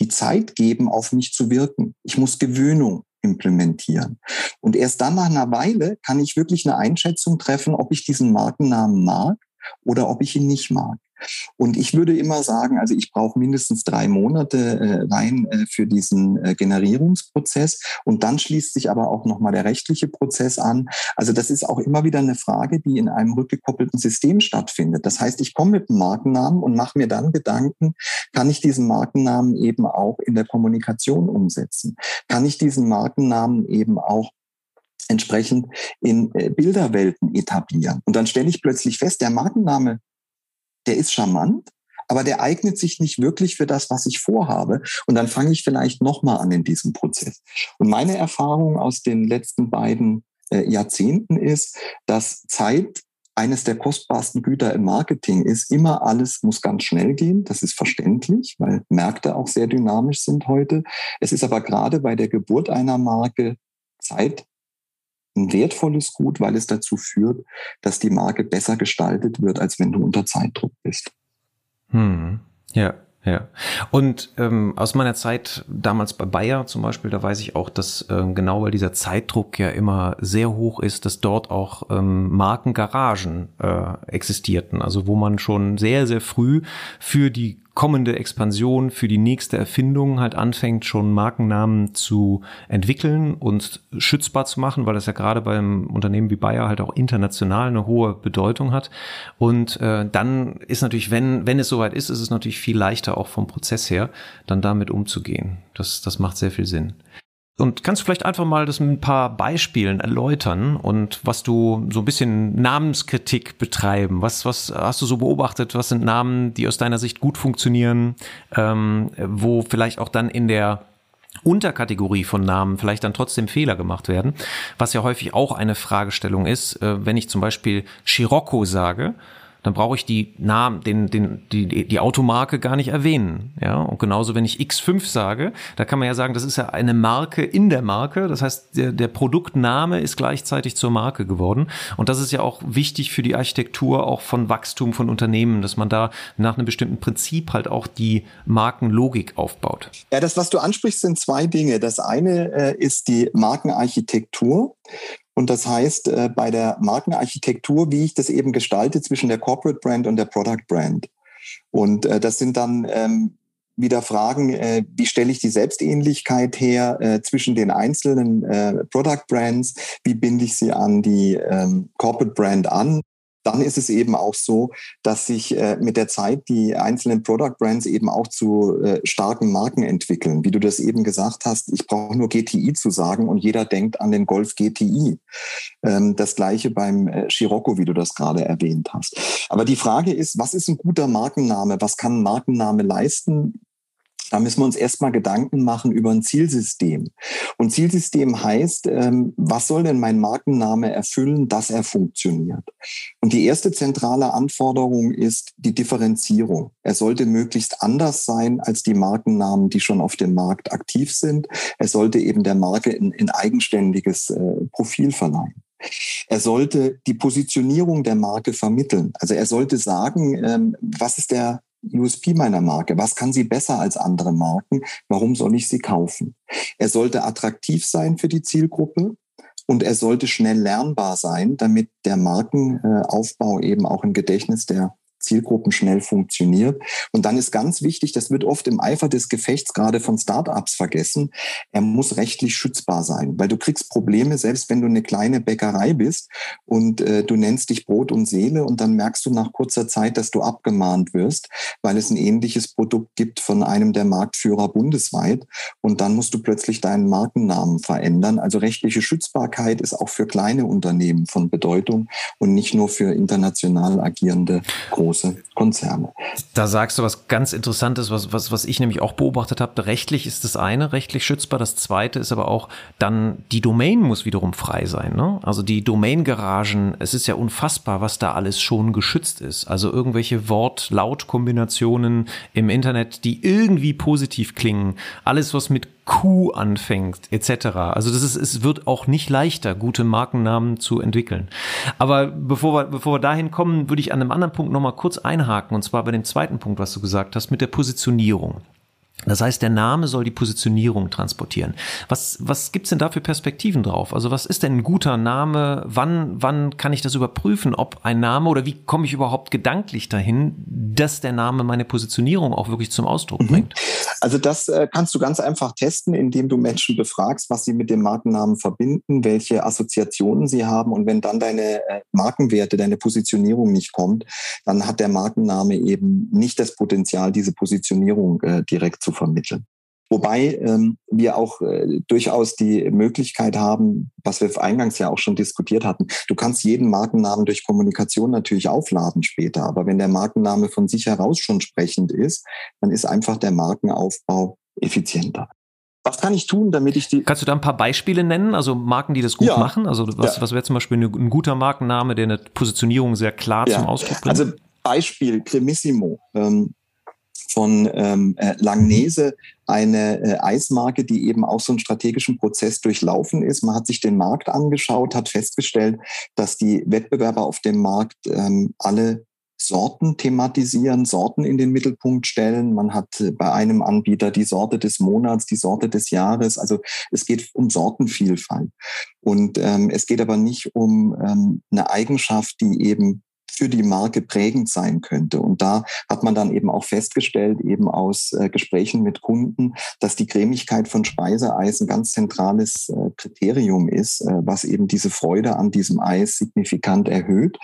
die Zeit geben, auf mich zu wirken. Ich muss Gewöhnung implementieren. Und erst dann nach einer Weile kann ich wirklich eine Einschätzung treffen, ob ich diesen Markennamen mag oder ob ich ihn nicht mag. Und ich würde immer sagen, also ich brauche mindestens drei Monate äh, rein äh, für diesen äh, Generierungsprozess. Und dann schließt sich aber auch nochmal der rechtliche Prozess an. Also das ist auch immer wieder eine Frage, die in einem rückgekoppelten System stattfindet. Das heißt, ich komme mit einem Markennamen und mache mir dann Gedanken, kann ich diesen Markennamen eben auch in der Kommunikation umsetzen? Kann ich diesen Markennamen eben auch entsprechend in äh, Bilderwelten etablieren. Und dann stelle ich plötzlich fest, der Markenname der ist charmant, aber der eignet sich nicht wirklich für das, was ich vorhabe. Und dann fange ich vielleicht nochmal an in diesem Prozess. Und meine Erfahrung aus den letzten beiden äh, Jahrzehnten ist, dass Zeit eines der kostbarsten Güter im Marketing ist. Immer alles muss ganz schnell gehen. Das ist verständlich, weil Märkte auch sehr dynamisch sind heute. Es ist aber gerade bei der Geburt einer Marke Zeit ein wertvolles Gut, weil es dazu führt, dass die Marke besser gestaltet wird, als wenn du unter Zeitdruck bist. Hm. Ja, ja. Und ähm, aus meiner Zeit damals bei Bayer zum Beispiel, da weiß ich auch, dass ähm, genau weil dieser Zeitdruck ja immer sehr hoch ist, dass dort auch ähm, Markengaragen äh, existierten. Also wo man schon sehr, sehr früh für die kommende Expansion, für die nächste Erfindung halt anfängt, schon Markennamen zu entwickeln und schützbar zu machen, weil das ja gerade beim Unternehmen wie Bayer halt auch international eine hohe Bedeutung hat. Und äh, dann ist natürlich, wenn, wenn es soweit ist, ist es natürlich viel leichter auch vom Prozess her, dann damit umzugehen. Das, das macht sehr viel Sinn. Und kannst du vielleicht einfach mal das mit ein paar Beispielen erläutern und was du so ein bisschen Namenskritik betreiben? Was, was hast du so beobachtet? Was sind Namen, die aus deiner Sicht gut funktionieren, ähm, wo vielleicht auch dann in der Unterkategorie von Namen vielleicht dann trotzdem Fehler gemacht werden, was ja häufig auch eine Fragestellung ist, äh, wenn ich zum Beispiel Scirocco sage, dann brauche ich die Namen, den, den, die, die Automarke gar nicht erwähnen. Ja, und genauso, wenn ich X5 sage, da kann man ja sagen, das ist ja eine Marke in der Marke. Das heißt, der, der Produktname ist gleichzeitig zur Marke geworden. Und das ist ja auch wichtig für die Architektur auch von Wachstum von Unternehmen, dass man da nach einem bestimmten Prinzip halt auch die Markenlogik aufbaut. Ja, das, was du ansprichst, sind zwei Dinge. Das eine äh, ist die Markenarchitektur. Und das heißt, äh, bei der Markenarchitektur, wie ich das eben gestalte zwischen der Corporate Brand und der Product Brand. Und äh, das sind dann ähm, wieder Fragen, äh, wie stelle ich die Selbstähnlichkeit her zwischen den einzelnen Product Brands, wie binde ich sie an die ähm, Corporate Brand an dann ist es eben auch so, dass sich äh, mit der Zeit die einzelnen Product Brands eben auch zu äh, starken Marken entwickeln. Wie du das eben gesagt hast, ich brauche nur GTI zu sagen und jeder denkt an den Golf GTI. Ähm, das gleiche beim äh, Scirocco, wie du das gerade erwähnt hast. Aber die Frage ist, was ist ein guter Markenname? Was kann ein Markenname leisten? Da müssen wir uns erstmal Gedanken machen über ein Zielsystem. Und Zielsystem heißt, ähm, was soll denn mein Markenname erfüllen, dass er funktioniert? Und die erste zentrale Anforderung ist die Differenzierung. Er sollte möglichst anders sein als die Markennamen, die schon auf dem Markt aktiv sind. Er sollte eben der Marke ein, eigenständiges äh, Profil verleihen. Er sollte die Positionierung der Marke vermitteln. Also er sollte sagen, ähm, was ist der USP meiner Marke? Was kann sie besser als andere Marken? Warum soll ich sie kaufen? Er sollte attraktiv sein für die Zielgruppe und er sollte schnell lernbar sein, damit der Markenaufbau eben auch im Gedächtnis der Zielgruppen schnell funktioniert. Und dann ist ganz wichtig, das wird oft im Eifer des Gefechts gerade von Startups vergessen, er muss rechtlich schützbar sein, weil du kriegst Probleme, selbst wenn du eine kleine Bäckerei bist und äh, du nennst dich Brot und Seele und dann merkst du nach kurzer Zeit, dass du abgemahnt wirst, weil es ein ähnliches Produkt gibt von einem der Marktführer bundesweit und dann musst du plötzlich deinen Markennamen verändern. Also rechtliche Schützbarkeit ist auch für kleine Unternehmen von Bedeutung und nicht nur für international agierende große große Konzerne. Da sagst du was ganz Interessantes, was, was, was ich nämlich auch beobachtet habe. Rechtlich ist das eine, rechtlich schützbar. Das zweite ist aber auch dann, die Domain muss wiederum frei sein. Ne? Also die Domain-Garagen, es ist ja unfassbar, was da alles schon geschützt ist. Also irgendwelche Wort-Laut-Kombinationen im Internet, die irgendwie positiv klingen. Alles, was mit Q anfängt, etc. Also das ist, es wird auch nicht leichter, gute Markennamen zu entwickeln. Aber bevor wir, bevor wir dahin kommen, würde ich an einem anderen Punkt nochmal kurz einhaken, und zwar bei dem zweiten Punkt, was du gesagt hast, mit der Positionierung. Das heißt, der Name soll die Positionierung transportieren. Was, was gibt's denn da für Perspektiven drauf? Also was ist denn ein guter Name? Wann, wann kann ich das überprüfen, ob ein Name oder wie komme ich überhaupt gedanklich dahin, dass der Name meine Positionierung auch wirklich zum Ausdruck mhm. bringt? Also das äh, kannst du ganz einfach testen, indem du Menschen befragst, was sie mit dem Markennamen verbinden, welche Assoziationen sie haben. Und wenn dann deine äh, Markenwerte, deine Positionierung nicht kommt, dann hat der Markenname eben nicht das Potenzial, diese Positionierung äh, direkt zu zu vermitteln. Wobei ähm, wir auch äh, durchaus die Möglichkeit haben, was wir eingangs ja auch schon diskutiert hatten, du kannst jeden Markennamen durch Kommunikation natürlich aufladen später, aber wenn der Markenname von sich heraus schon sprechend ist, dann ist einfach der Markenaufbau effizienter. Was kann ich tun, damit ich die. Kannst du da ein paar Beispiele nennen? Also Marken, die das gut ja. machen? Also was, ja. was wäre zum Beispiel ein guter Markenname, der eine Positionierung sehr klar ja. zum Ausdruck bringt? Also Beispiel Cremissimo. Ähm, von ähm, äh, Langnese, eine äh, Eismarke, die eben auch so einen strategischen Prozess durchlaufen ist. Man hat sich den Markt angeschaut, hat festgestellt, dass die Wettbewerber auf dem Markt ähm, alle Sorten thematisieren, Sorten in den Mittelpunkt stellen. Man hat äh, bei einem Anbieter die Sorte des Monats, die Sorte des Jahres. Also es geht um Sortenvielfalt. Und ähm, es geht aber nicht um ähm, eine Eigenschaft, die eben für die Marke prägend sein könnte. Und da hat man dann eben auch festgestellt, eben aus äh, Gesprächen mit Kunden, dass die Cremigkeit von Speiseeis ein ganz zentrales äh, Kriterium ist, äh, was eben diese Freude an diesem Eis signifikant erhöht.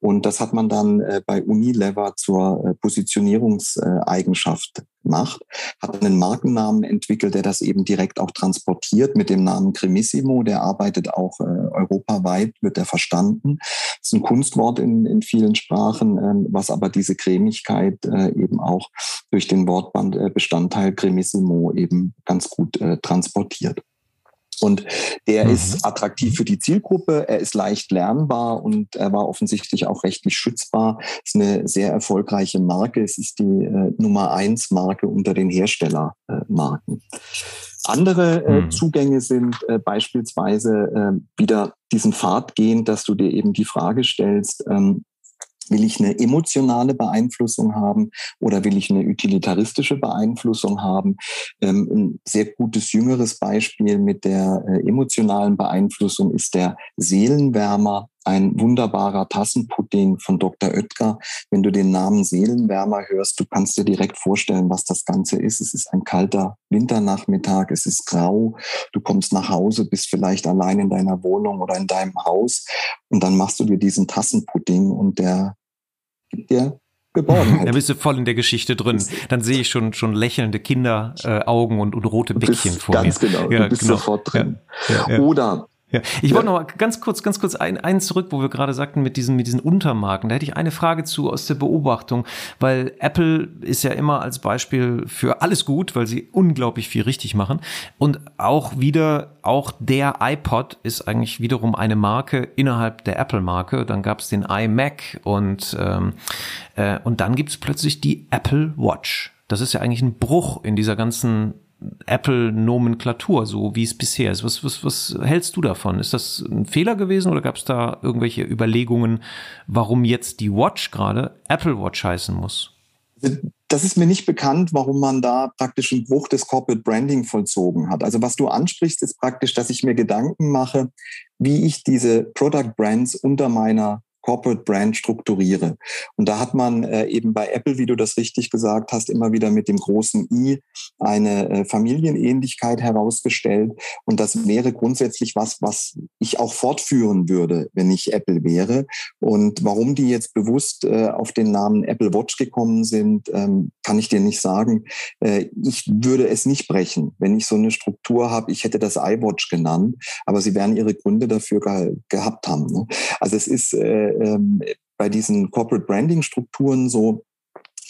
Und das hat man dann äh, bei Unilever zur äh, Positionierungseigenschaft macht, hat einen Markennamen entwickelt, der das eben direkt auch transportiert mit dem Namen Cremissimo. Der arbeitet auch äh, europaweit, wird er verstanden. Das ist ein Kunstwort in, in vielen Sprachen, äh, was aber diese Cremigkeit äh, eben auch durch den Wortbandbestandteil äh, Cremissimo eben ganz gut äh, transportiert. Und der mhm. ist attraktiv für die Zielgruppe, er ist leicht lernbar und er war offensichtlich auch rechtlich schützbar. Es ist eine sehr erfolgreiche Marke. Es ist die äh, Nummer eins Marke unter den Herstellermarken. Äh, Andere äh, mhm. Zugänge sind äh, beispielsweise äh, wieder diesen Pfad gehen, dass du dir eben die Frage stellst, ähm, Will ich eine emotionale Beeinflussung haben oder will ich eine utilitaristische Beeinflussung haben? Ähm, ein sehr gutes jüngeres Beispiel mit der äh, emotionalen Beeinflussung ist der Seelenwärmer ein wunderbarer Tassenpudding von Dr. Oetker. Wenn du den Namen Seelenwärmer hörst, du kannst dir direkt vorstellen, was das Ganze ist. Es ist ein kalter Winternachmittag, es ist grau, du kommst nach Hause, bist vielleicht allein in deiner Wohnung oder in deinem Haus und dann machst du dir diesen Tassenpudding und der gibt dir Geborgenheit. Da bist du voll in der Geschichte drin. Dann sehe ich schon, schon lächelnde Kinderaugen äh, und, und rote Bäckchen vor ganz mir. Ganz genau, du bist genau. sofort drin. Ja, ja, Oder ja. Ich wollte noch mal ganz kurz, ganz kurz ein, eins zurück, wo wir gerade sagten mit diesen, mit diesen Untermarken. Da hätte ich eine Frage zu aus der Beobachtung, weil Apple ist ja immer als Beispiel für alles gut, weil sie unglaublich viel richtig machen. Und auch wieder, auch der iPod ist eigentlich wiederum eine Marke innerhalb der Apple-Marke. Dann gab es den iMac und, ähm, äh, und dann gibt es plötzlich die Apple Watch. Das ist ja eigentlich ein Bruch in dieser ganzen Apple-Nomenklatur, so wie es bisher ist. Was, was, was hältst du davon? Ist das ein Fehler gewesen oder gab es da irgendwelche Überlegungen, warum jetzt die Watch gerade Apple Watch heißen muss? Das ist mir nicht bekannt, warum man da praktisch einen Bruch des Corporate Branding vollzogen hat. Also was du ansprichst, ist praktisch, dass ich mir Gedanken mache, wie ich diese Product Brands unter meiner Corporate Brand strukturiere. Und da hat man äh, eben bei Apple, wie du das richtig gesagt hast, immer wieder mit dem großen I eine äh, Familienähnlichkeit herausgestellt. Und das wäre grundsätzlich was, was ich auch fortführen würde, wenn ich Apple wäre. Und warum die jetzt bewusst äh, auf den Namen Apple Watch gekommen sind, ähm, kann ich dir nicht sagen. Ich würde es nicht brechen, wenn ich so eine Struktur habe. Ich hätte das iWatch genannt, aber sie werden ihre Gründe dafür ge gehabt haben. Ne? Also es ist ähm, bei diesen Corporate Branding Strukturen so,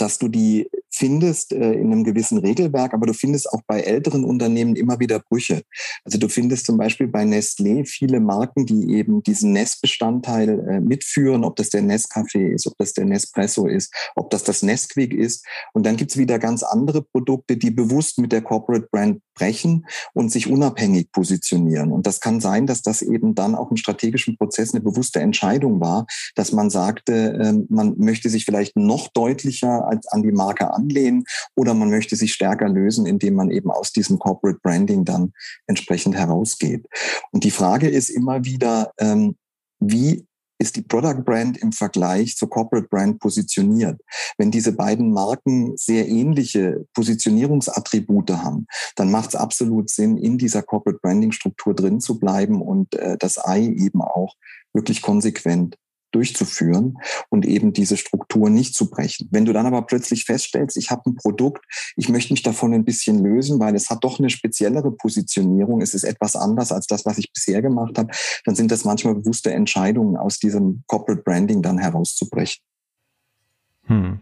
dass du die findest äh, in einem gewissen Regelwerk, aber du findest auch bei älteren Unternehmen immer wieder Brüche. Also du findest zum Beispiel bei Nestlé viele Marken, die eben diesen Nest-Bestandteil äh, mitführen, ob das der Nescafé ist, ob das der Nespresso ist, ob das das Nesquik ist. Und dann gibt's wieder ganz andere Produkte, die bewusst mit der Corporate Brand brechen und sich unabhängig positionieren. Und das kann sein, dass das eben dann auch im strategischen Prozess eine bewusste Entscheidung war, dass man sagte, äh, man möchte sich vielleicht noch deutlicher als an die Marke anlehnen oder man möchte sich stärker lösen, indem man eben aus diesem Corporate Branding dann entsprechend herausgeht. Und die Frage ist immer wieder, ähm, wie ist die Product Brand im Vergleich zur Corporate Brand positioniert. Wenn diese beiden Marken sehr ähnliche Positionierungsattribute haben, dann macht es absolut Sinn, in dieser Corporate Branding Struktur drin zu bleiben und äh, das Ei eben auch wirklich konsequent durchzuführen und eben diese Struktur nicht zu brechen. Wenn du dann aber plötzlich feststellst, ich habe ein Produkt, ich möchte mich davon ein bisschen lösen, weil es hat doch eine speziellere Positionierung, es ist etwas anders als das, was ich bisher gemacht habe, dann sind das manchmal bewusste Entscheidungen, aus diesem Corporate Branding dann herauszubrechen. Hm.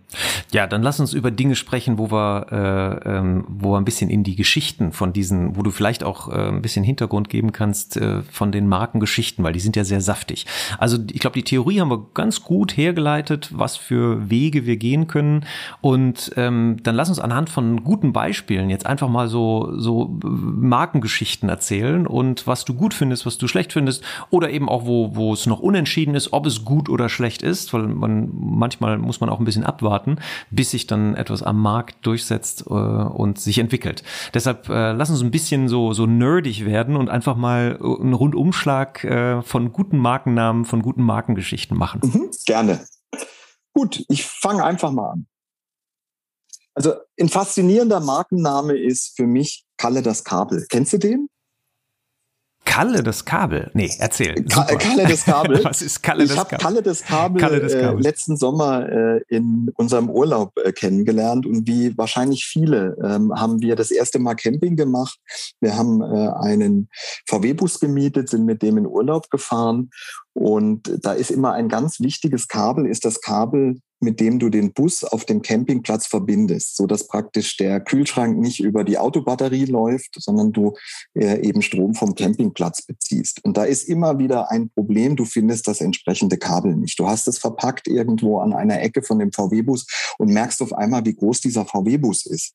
Ja, dann lass uns über Dinge sprechen, wo wir, äh, ähm, wo wir ein bisschen in die Geschichten von diesen, wo du vielleicht auch äh, ein bisschen Hintergrund geben kannst äh, von den Markengeschichten, weil die sind ja sehr saftig. Also ich glaube, die Theorie haben wir ganz gut hergeleitet, was für Wege wir gehen können. Und ähm, dann lass uns anhand von guten Beispielen jetzt einfach mal so, so Markengeschichten erzählen und was du gut findest, was du schlecht findest, oder eben auch, wo, wo es noch unentschieden ist, ob es gut oder schlecht ist, weil man manchmal muss man auch ein bisschen bisschen abwarten, bis sich dann etwas am Markt durchsetzt äh, und sich entwickelt. Deshalb äh, lass uns ein bisschen so, so nerdig werden und einfach mal einen Rundumschlag äh, von guten Markennamen, von guten Markengeschichten machen. Mhm, gerne. Gut, ich fange einfach mal an. Also ein faszinierender Markenname ist für mich Kalle das Kabel. Kennst du den? Kalle das Kabel. Nee, erzähl. Ka Kalle das Kabel. Was ist Kalle ich das Kabel? Ich habe Kalle das Kabel, Kalle das Kabel. Äh, letzten Sommer äh, in unserem Urlaub äh, kennengelernt und wie wahrscheinlich viele ähm, haben wir das erste Mal Camping gemacht. Wir haben äh, einen VW-Bus gemietet, sind mit dem in Urlaub gefahren und da ist immer ein ganz wichtiges Kabel, ist das Kabel mit dem du den Bus auf dem Campingplatz verbindest, so dass praktisch der Kühlschrank nicht über die Autobatterie läuft, sondern du äh, eben Strom vom Campingplatz beziehst. Und da ist immer wieder ein Problem, du findest das entsprechende Kabel nicht. Du hast es verpackt irgendwo an einer Ecke von dem VW-Bus und merkst auf einmal, wie groß dieser VW-Bus ist.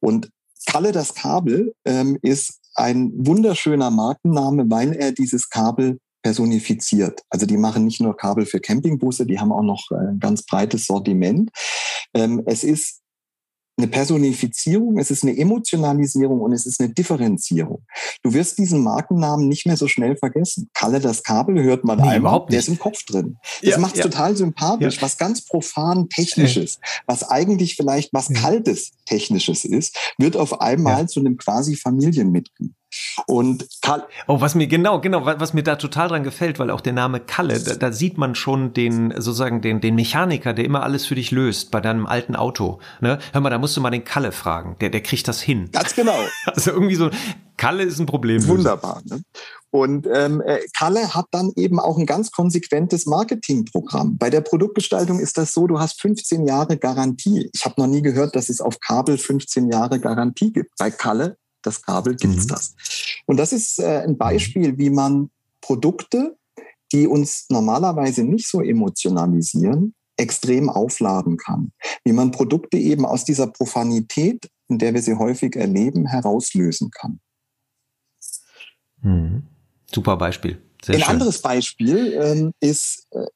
Und Kalle das Kabel ähm, ist ein wunderschöner Markenname, weil er dieses Kabel personifiziert. Also die machen nicht nur Kabel für Campingbusse, die haben auch noch ein ganz breites Sortiment. Ähm, es ist eine Personifizierung, es ist eine Emotionalisierung und es ist eine Differenzierung. Du wirst diesen Markennamen nicht mehr so schnell vergessen. Kalle das Kabel hört man nee, einmal, überhaupt nicht. der ist im Kopf drin. Das ja, macht ja. total sympathisch, ja. was ganz profan Technisches, was eigentlich vielleicht was Kaltes Technisches ist, wird auf einmal zu einem quasi Familienmitglied. Und Karl oh, was mir genau, genau, was mir da total dran gefällt, weil auch der Name Kalle, da, da, sieht man schon den sozusagen den den Mechaniker, der immer alles für dich löst bei deinem alten Auto. Ne? Hör mal, da musst du mal den Kalle fragen, der der kriegt das hin. Ganz genau. Also irgendwie so Kalle ist ein Problem. Wunderbar. Ne? Und ähm, äh, Kalle hat dann eben auch ein ganz konsequentes Marketingprogramm. Bei der Produktgestaltung ist das so, du hast 15 Jahre Garantie. Ich habe noch nie gehört, dass es auf Kabel 15 Jahre Garantie gibt. Bei Kalle das Kabel gibt's mhm. das. Und das ist äh, ein Beispiel, wie man Produkte, die uns normalerweise nicht so emotionalisieren, extrem aufladen kann. Wie man Produkte eben aus dieser Profanität, in der wir sie häufig erleben, herauslösen kann. Mhm. Super Beispiel. Sehr Ein schön. anderes Beispiel ähm, ist äh,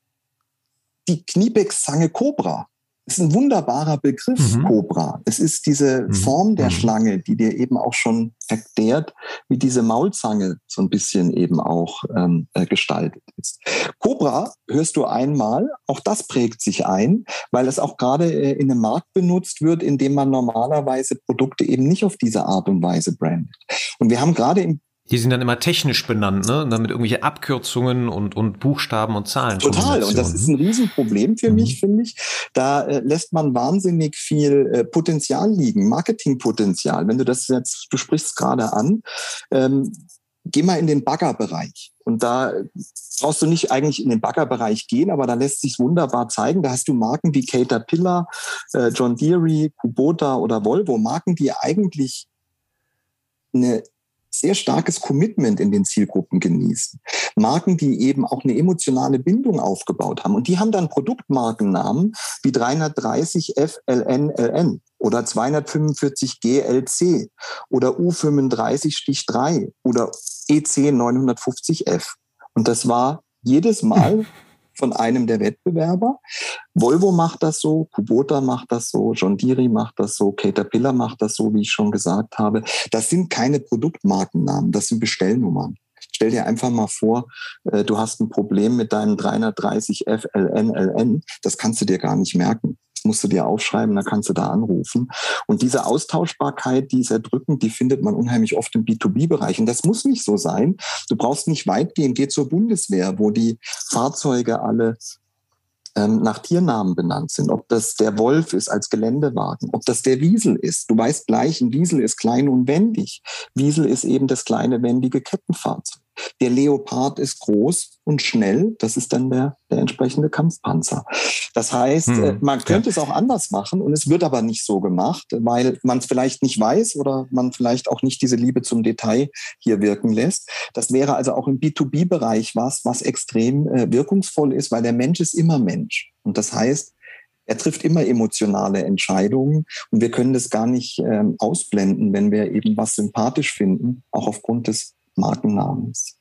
die Kniebeck-Zange Cobra ist ein wunderbarer Begriff, mhm. Cobra. Es ist diese mhm. Form der mhm. Schlange, die dir eben auch schon erklärt, wie diese Maulzange so ein bisschen eben auch ähm, äh, gestaltet ist. Cobra hörst du einmal, auch das prägt sich ein, weil es auch gerade äh, in einem Markt benutzt wird, in dem man normalerweise Produkte eben nicht auf diese Art und Weise brandet. Und wir haben gerade im die sind dann immer technisch benannt, ne? Und dann mit irgendwelche Abkürzungen und, und Buchstaben und Zahlen. Total. Und das ist ein Riesenproblem für mhm. mich, finde ich. Da äh, lässt man wahnsinnig viel äh, Potenzial liegen, Marketingpotenzial. Wenn du das jetzt, du sprichst gerade an, ähm, geh mal in den Baggerbereich. Und da brauchst du nicht eigentlich in den Baggerbereich gehen, aber da lässt sich wunderbar zeigen. Da hast du Marken wie Caterpillar, äh, John Deere, Kubota oder Volvo, Marken, die eigentlich eine sehr starkes Commitment in den Zielgruppen genießen. Marken, die eben auch eine emotionale Bindung aufgebaut haben. Und die haben dann Produktmarkennamen wie 330 FLNLN oder 245 GLC oder U35-3 oder EC 950F. Und das war jedes Mal von einem der Wettbewerber. Volvo macht das so, Kubota macht das so, John Deere macht das so, Caterpillar macht das so, wie ich schon gesagt habe. Das sind keine Produktmarkennamen, das sind Bestellnummern. Stell dir einfach mal vor, äh, du hast ein Problem mit deinem 330 FLNLN. Das kannst du dir gar nicht merken. Musst du dir aufschreiben, dann kannst du da anrufen. Und diese Austauschbarkeit, die ist erdrückend, die findet man unheimlich oft im B2B-Bereich. Und das muss nicht so sein. Du brauchst nicht weit gehen, geh zur Bundeswehr, wo die Fahrzeuge alle ähm, nach Tiernamen benannt sind, ob das der Wolf ist als Geländewagen, ob das der Wiesel ist. Du weißt gleich, ein Wiesel ist klein und wendig. Wiesel ist eben das kleine wendige Kettenfahrzeug. Der Leopard ist groß und schnell. Das ist dann der, der entsprechende Kampfpanzer. Das heißt, hm, man könnte ja. es auch anders machen und es wird aber nicht so gemacht, weil man es vielleicht nicht weiß oder man vielleicht auch nicht diese Liebe zum Detail hier wirken lässt. Das wäre also auch im B2B-Bereich was, was extrem äh, wirkungsvoll ist, weil der Mensch ist immer Mensch. Und das heißt, er trifft immer emotionale Entscheidungen und wir können das gar nicht ähm, ausblenden, wenn wir eben was sympathisch finden, auch aufgrund des Markennamens.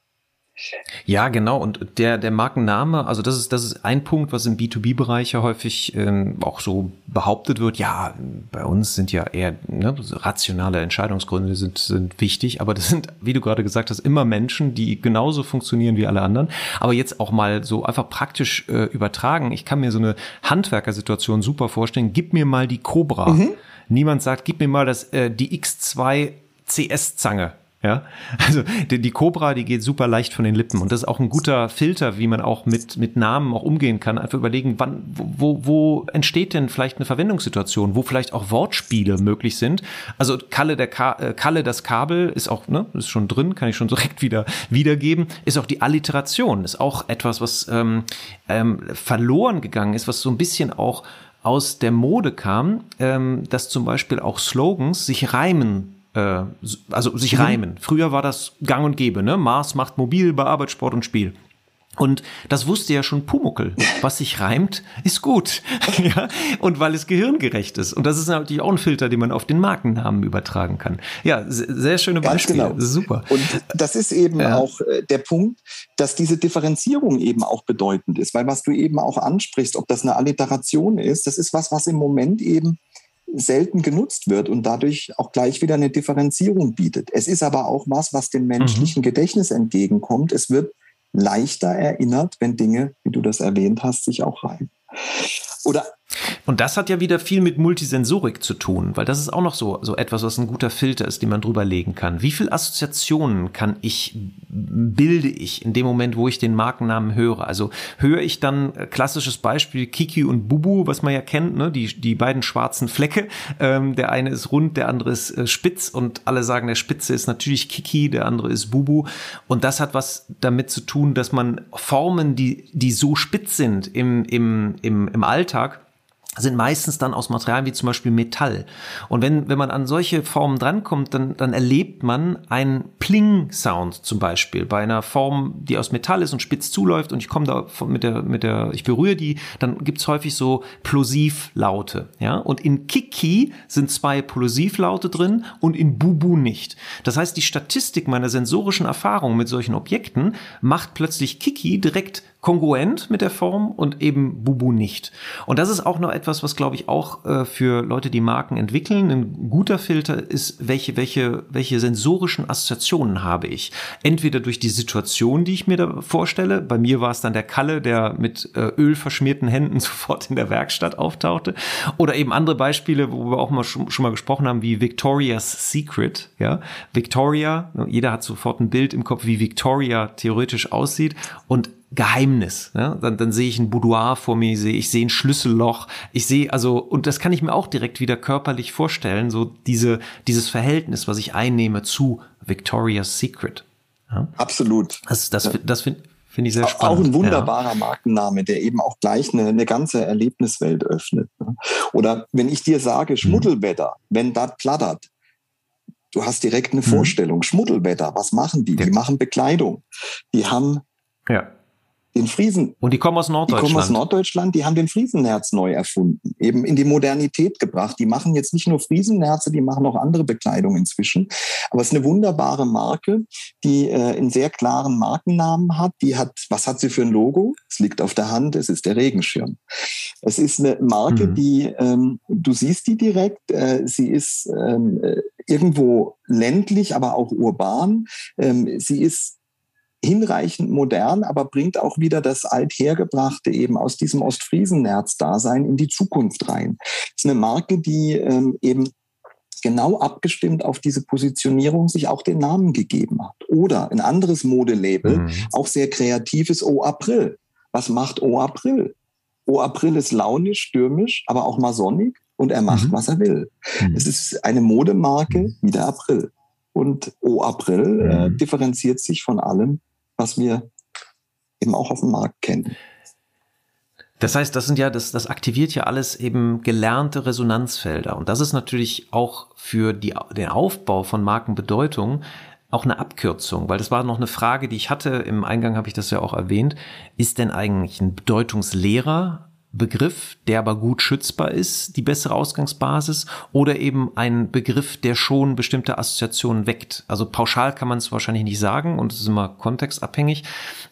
Ja, genau. Und der, der Markenname, also das ist, das ist ein Punkt, was im B2B-Bereich ja häufig ähm, auch so behauptet wird. Ja, bei uns sind ja eher ne, rationale Entscheidungsgründe sind, sind wichtig, aber das sind, wie du gerade gesagt hast, immer Menschen, die genauso funktionieren wie alle anderen. Aber jetzt auch mal so einfach praktisch äh, übertragen. Ich kann mir so eine Handwerkersituation super vorstellen. Gib mir mal die Cobra. Mhm. Niemand sagt, gib mir mal das, äh, die X2 CS-Zange ja, also die, die Cobra, die geht super leicht von den Lippen und das ist auch ein guter Filter, wie man auch mit mit Namen auch umgehen kann. Einfach überlegen, wann, wo, wo entsteht denn vielleicht eine Verwendungssituation, wo vielleicht auch Wortspiele möglich sind. Also Kalle der Ka äh, Kalle das Kabel ist auch ne, ist schon drin, kann ich schon direkt wieder wiedergeben. Ist auch die Alliteration, ist auch etwas, was ähm, ähm, verloren gegangen ist, was so ein bisschen auch aus der Mode kam, ähm, dass zum Beispiel auch Slogans sich reimen äh, also sich mhm. reimen. Früher war das gang und gäbe, ne? Mars macht mobil bei Arbeit, Sport und Spiel. Und das wusste ja schon Pumuckel. Was sich reimt, ist gut. ja? Und weil es gehirngerecht ist. Und das ist natürlich auch ein Filter, den man auf den Markennamen übertragen kann. Ja, sehr schöne Beispiele. Genau. Super. Und das ist eben ja. auch äh, der Punkt, dass diese Differenzierung eben auch bedeutend ist. Weil was du eben auch ansprichst, ob das eine Alliteration ist, das ist was, was im Moment eben selten genutzt wird und dadurch auch gleich wieder eine Differenzierung bietet. Es ist aber auch was, was dem menschlichen mhm. Gedächtnis entgegenkommt. Es wird leichter erinnert, wenn Dinge, wie du das erwähnt hast, sich auch reimen. Oder und das hat ja wieder viel mit Multisensorik zu tun, weil das ist auch noch so, so etwas, was ein guter Filter ist, den man drüber legen kann. Wie viel Assoziationen kann ich, bilde ich in dem Moment, wo ich den Markennamen höre? Also höre ich dann äh, klassisches Beispiel Kiki und Bubu, was man ja kennt, ne? die, die beiden schwarzen Flecke. Ähm, der eine ist rund, der andere ist äh, spitz und alle sagen, der Spitze ist natürlich Kiki, der andere ist Bubu. Und das hat was damit zu tun, dass man Formen, die, die so spitz sind im, im, im, im Alltag, sind meistens dann aus Materialien wie zum Beispiel Metall. Und wenn, wenn man an solche Formen drankommt, dann, dann erlebt man einen Pling-Sound zum Beispiel bei einer Form, die aus Metall ist und spitz zuläuft und ich komme da mit der, mit der, ich berühre die, dann gibt's häufig so Plosivlaute. Ja? Und in Kiki sind zwei Plosivlaute drin und in Bubu nicht. Das heißt, die Statistik meiner sensorischen Erfahrung mit solchen Objekten macht plötzlich Kiki direkt kongruent mit der Form und eben Bubu nicht. Und das ist auch noch etwas, was glaube ich auch äh, für Leute, die Marken entwickeln, ein guter Filter ist, welche, welche, welche sensorischen Assoziationen habe ich. Entweder durch die Situation, die ich mir da vorstelle. Bei mir war es dann der Kalle, der mit äh, ölverschmierten Händen sofort in der Werkstatt auftauchte. Oder eben andere Beispiele, wo wir auch mal schon, schon mal gesprochen haben, wie Victoria's Secret. Ja, Victoria, jeder hat sofort ein Bild im Kopf, wie Victoria theoretisch aussieht. Und Geheimnis. Ja? Dann, dann sehe ich ein Boudoir vor mir, sehe ich sehe ein Schlüsselloch. Ich sehe also und das kann ich mir auch direkt wieder körperlich vorstellen. So diese dieses Verhältnis, was ich einnehme zu Victoria's Secret. Ja? Absolut. Das das das finde Finde ich sehr spannend. Auch ein wunderbarer ja. Markenname, der eben auch gleich eine, eine ganze Erlebniswelt öffnet. Ne? Oder wenn ich dir sage, mhm. Schmuddelwetter, mhm. wenn das plattert, du hast direkt eine mhm. Vorstellung. Schmuddelwetter, was machen die? Die machen Bekleidung. Die haben ja den Friesen. Und die kommen aus Norddeutschland. Die kommen aus Norddeutschland, die haben den Friesennerz neu erfunden, eben in die Modernität gebracht. Die machen jetzt nicht nur Friesennerze, die machen auch andere Bekleidung inzwischen. Aber es ist eine wunderbare Marke, die äh, einen sehr klaren Markennamen hat. Die hat, was hat sie für ein Logo? Es liegt auf der Hand, es ist der Regenschirm. Es ist eine Marke, mhm. die, ähm, du siehst die direkt, äh, sie ist ähm, äh, irgendwo ländlich, aber auch urban. Ähm, sie ist hinreichend modern, aber bringt auch wieder das Althergebrachte eben aus diesem Ostfriesen-Nerz-Dasein in die Zukunft rein. Es ist eine Marke, die ähm, eben genau abgestimmt auf diese Positionierung sich auch den Namen gegeben hat. Oder ein anderes Modelabel, mhm. auch sehr kreatives O April. Was macht O April? O April ist launisch, stürmisch, aber auch mal sonnig und er macht, mhm. was er will. Mhm. Es ist eine Modemarke mhm. wie der April. Und O April äh, differenziert sich von allem, was wir eben auch auf dem Markt kennen. Das heißt, das sind ja, das, das aktiviert ja alles eben gelernte Resonanzfelder. Und das ist natürlich auch für die, den Aufbau von Markenbedeutung auch eine Abkürzung, weil das war noch eine Frage, die ich hatte. Im Eingang habe ich das ja auch erwähnt. Ist denn eigentlich ein Bedeutungslehrer Begriff, der aber gut schützbar ist, die bessere Ausgangsbasis, oder eben ein Begriff, der schon bestimmte Assoziationen weckt. Also pauschal kann man es wahrscheinlich nicht sagen und es ist immer kontextabhängig,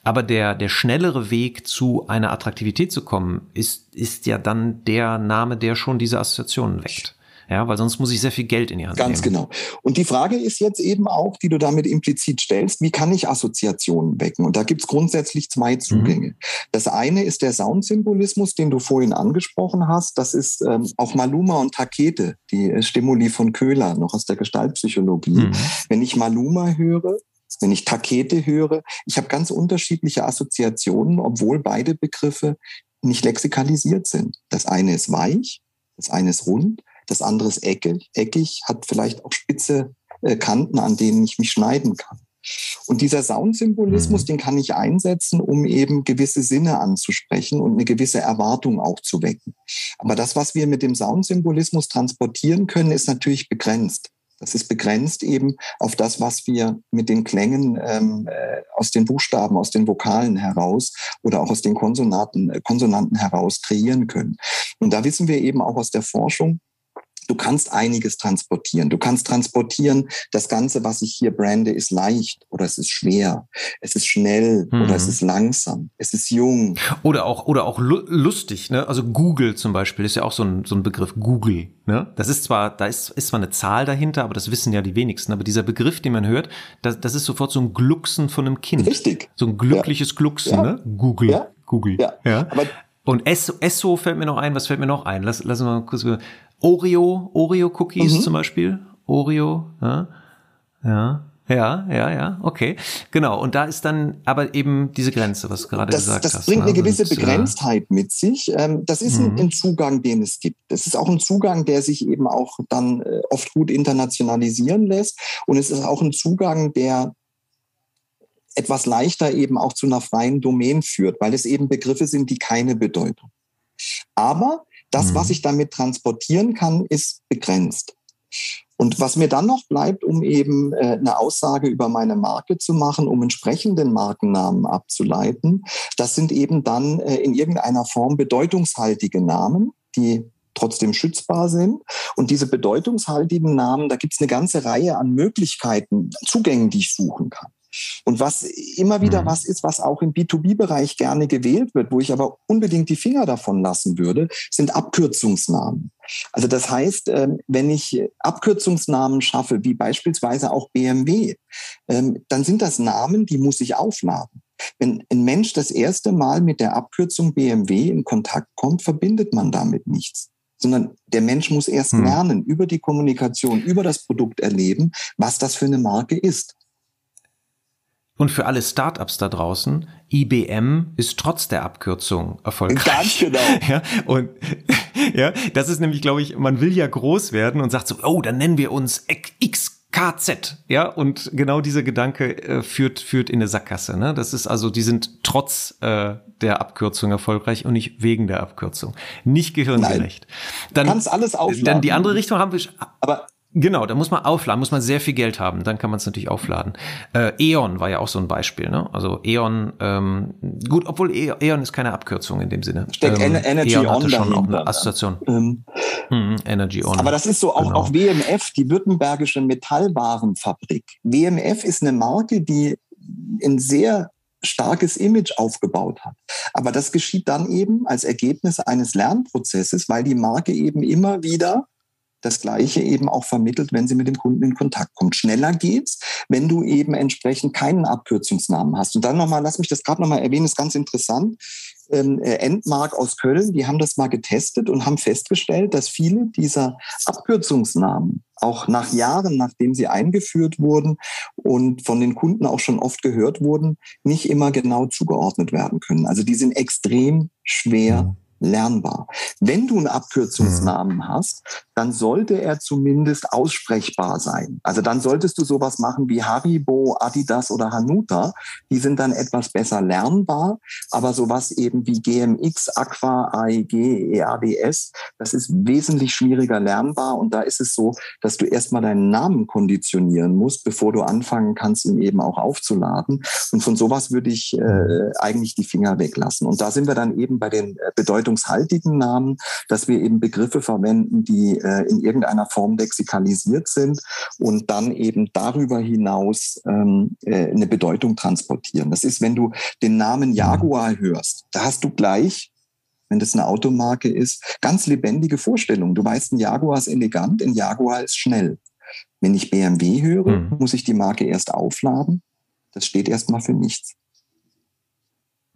aber der, der schnellere Weg zu einer Attraktivität zu kommen, ist, ist ja dann der Name, der schon diese Assoziationen weckt. Ja, weil sonst muss ich sehr viel Geld in die Hand Ganz nehmen. genau. Und die Frage ist jetzt eben auch, die du damit implizit stellst, wie kann ich Assoziationen wecken? Und da gibt es grundsätzlich zwei Zugänge. Mhm. Das eine ist der Soundsymbolismus, den du vorhin angesprochen hast. Das ist ähm, auch Maluma und Takete, die äh, Stimuli von Köhler, noch aus der Gestaltpsychologie. Mhm. Wenn ich Maluma höre, wenn ich Takete höre, ich habe ganz unterschiedliche Assoziationen, obwohl beide Begriffe nicht lexikalisiert sind. Das eine ist weich, das eine ist rund das andere ist eckig, eckig hat vielleicht auch spitze äh, Kanten, an denen ich mich schneiden kann. Und dieser Soundsymbolismus, mhm. den kann ich einsetzen, um eben gewisse Sinne anzusprechen und eine gewisse Erwartung auch zu wecken. Aber das, was wir mit dem Soundsymbolismus transportieren können, ist natürlich begrenzt. Das ist begrenzt eben auf das, was wir mit den Klängen ähm, äh, aus den Buchstaben, aus den Vokalen heraus oder auch aus den Konsonanten, äh, Konsonanten heraus kreieren können. Und da wissen wir eben auch aus der Forschung, Du kannst einiges transportieren. Du kannst transportieren, das Ganze, was ich hier brande, ist leicht oder es ist schwer. Es ist schnell mhm. oder es ist langsam. Es ist jung. Oder auch, oder auch lustig, ne? Also Google zum Beispiel ist ja auch so ein, so ein Begriff. Google, ne? Das ist zwar, da ist, ist zwar eine Zahl dahinter, aber das wissen ja die wenigsten. Aber dieser Begriff, den man hört, das, das ist sofort so ein Glucksen von einem Kind. Richtig. So ein glückliches ja. Glucksen, ja. ne? Google. Ja. Google. Ja. ja. Aber und Esso, Esso fällt mir noch ein. Was fällt mir noch ein? Lass, lass mal kurz. Oreo, Oreo-Cookies mhm. zum Beispiel. Oreo, ja. Ja. Ja, ja, ja, okay. Genau. Und da ist dann aber eben diese Grenze, was du gerade das, gesagt das hast. Das bringt ne? eine gewisse Begrenztheit mit sich. Ähm, das ist ein, mhm. ein, Zugang, den es gibt. Das ist auch ein Zugang, der sich eben auch dann äh, oft gut internationalisieren lässt. Und es ist auch ein Zugang, der etwas leichter eben auch zu einer freien Domain führt, weil es eben Begriffe sind, die keine Bedeutung. Aber das, mhm. was ich damit transportieren kann, ist begrenzt. Und was mir dann noch bleibt, um eben äh, eine Aussage über meine Marke zu machen, um entsprechenden Markennamen abzuleiten, das sind eben dann äh, in irgendeiner Form bedeutungshaltige Namen, die trotzdem schützbar sind. Und diese bedeutungshaltigen Namen, da gibt es eine ganze Reihe an Möglichkeiten, Zugängen, die ich suchen kann. Und was immer wieder mhm. was ist, was auch im B2B-Bereich gerne gewählt wird, wo ich aber unbedingt die Finger davon lassen würde, sind Abkürzungsnamen. Also das heißt, ähm, wenn ich Abkürzungsnamen schaffe, wie beispielsweise auch BMW, ähm, dann sind das Namen, die muss ich aufladen. Wenn ein Mensch das erste Mal mit der Abkürzung BMW in Kontakt kommt, verbindet man damit nichts sondern der Mensch muss erst hm. lernen über die Kommunikation, über das Produkt erleben, was das für eine Marke ist. Und für alle Startups da draußen, IBM ist trotz der Abkürzung erfolgreich. Ganz genau. Ja, und ja, das ist nämlich, glaube ich, man will ja groß werden und sagt so, oh, dann nennen wir uns XKZ. Ja, und genau dieser Gedanke äh, führt, führt in eine Sackgasse. Ne? Das ist also, die sind trotz äh, der Abkürzung erfolgreich und nicht wegen der Abkürzung. Nicht gehirngerecht. Dann, Kannst alles aufladen. Dann die andere Richtung haben wir. Aber Genau, da muss man aufladen, muss man sehr viel Geld haben, dann kann man es natürlich aufladen. Äh, E.ON war ja auch so ein Beispiel, ne? Also E.ON, ähm, gut, obwohl e E.ON ist keine Abkürzung in dem Sinne. Steckt ähm, Energy E.ON On hatte schon auch eine Assoziation. Ähm, Mhm, Energy On. aber das ist so auch, Genau. auch WMF, die Württembergische Metallwarenfabrik. WMF ist eine Marke, die ein sehr starkes Image aufgebaut hat. Aber das geschieht dann eben als Ergebnis eines Lernprozesses, weil die Marke eben immer wieder das Gleiche eben auch vermittelt, wenn sie mit dem Kunden in Kontakt kommt. Schneller geht's, wenn du eben entsprechend keinen Abkürzungsnamen hast. Und dann nochmal, lass mich das gerade nochmal erwähnen, ist ganz interessant. Ähm, äh, Endmark aus Köln, die haben das mal getestet und haben festgestellt, dass viele dieser Abkürzungsnamen auch nach Jahren, nachdem sie eingeführt wurden und von den Kunden auch schon oft gehört wurden, nicht immer genau zugeordnet werden können. Also die sind extrem schwer lernbar. Wenn du einen Abkürzungsnamen hast, dann sollte er zumindest aussprechbar sein. Also dann solltest du sowas machen wie Haribo, Adidas oder Hanuta. Die sind dann etwas besser lernbar. Aber sowas eben wie GMX, Aqua, AEG, EADS, das ist wesentlich schwieriger lernbar. Und da ist es so, dass du erstmal deinen Namen konditionieren musst, bevor du anfangen kannst, ihn eben auch aufzuladen. Und von sowas würde ich äh, eigentlich die Finger weglassen. Und da sind wir dann eben bei den bedeutungshaltigen Namen, dass wir eben Begriffe verwenden, die äh, in irgendeiner Form lexikalisiert sind und dann eben darüber hinaus ähm, äh, eine Bedeutung transportieren. Das ist, wenn du den Namen Jaguar hörst, da hast du gleich wenn das eine Automarke ist, ganz lebendige Vorstellungen. Du weißt, ein Jaguar ist elegant, ein Jaguar ist schnell. Wenn ich BMW höre, Mhm. muss ich die Marke erst aufladen. Das steht erstmal für nichts.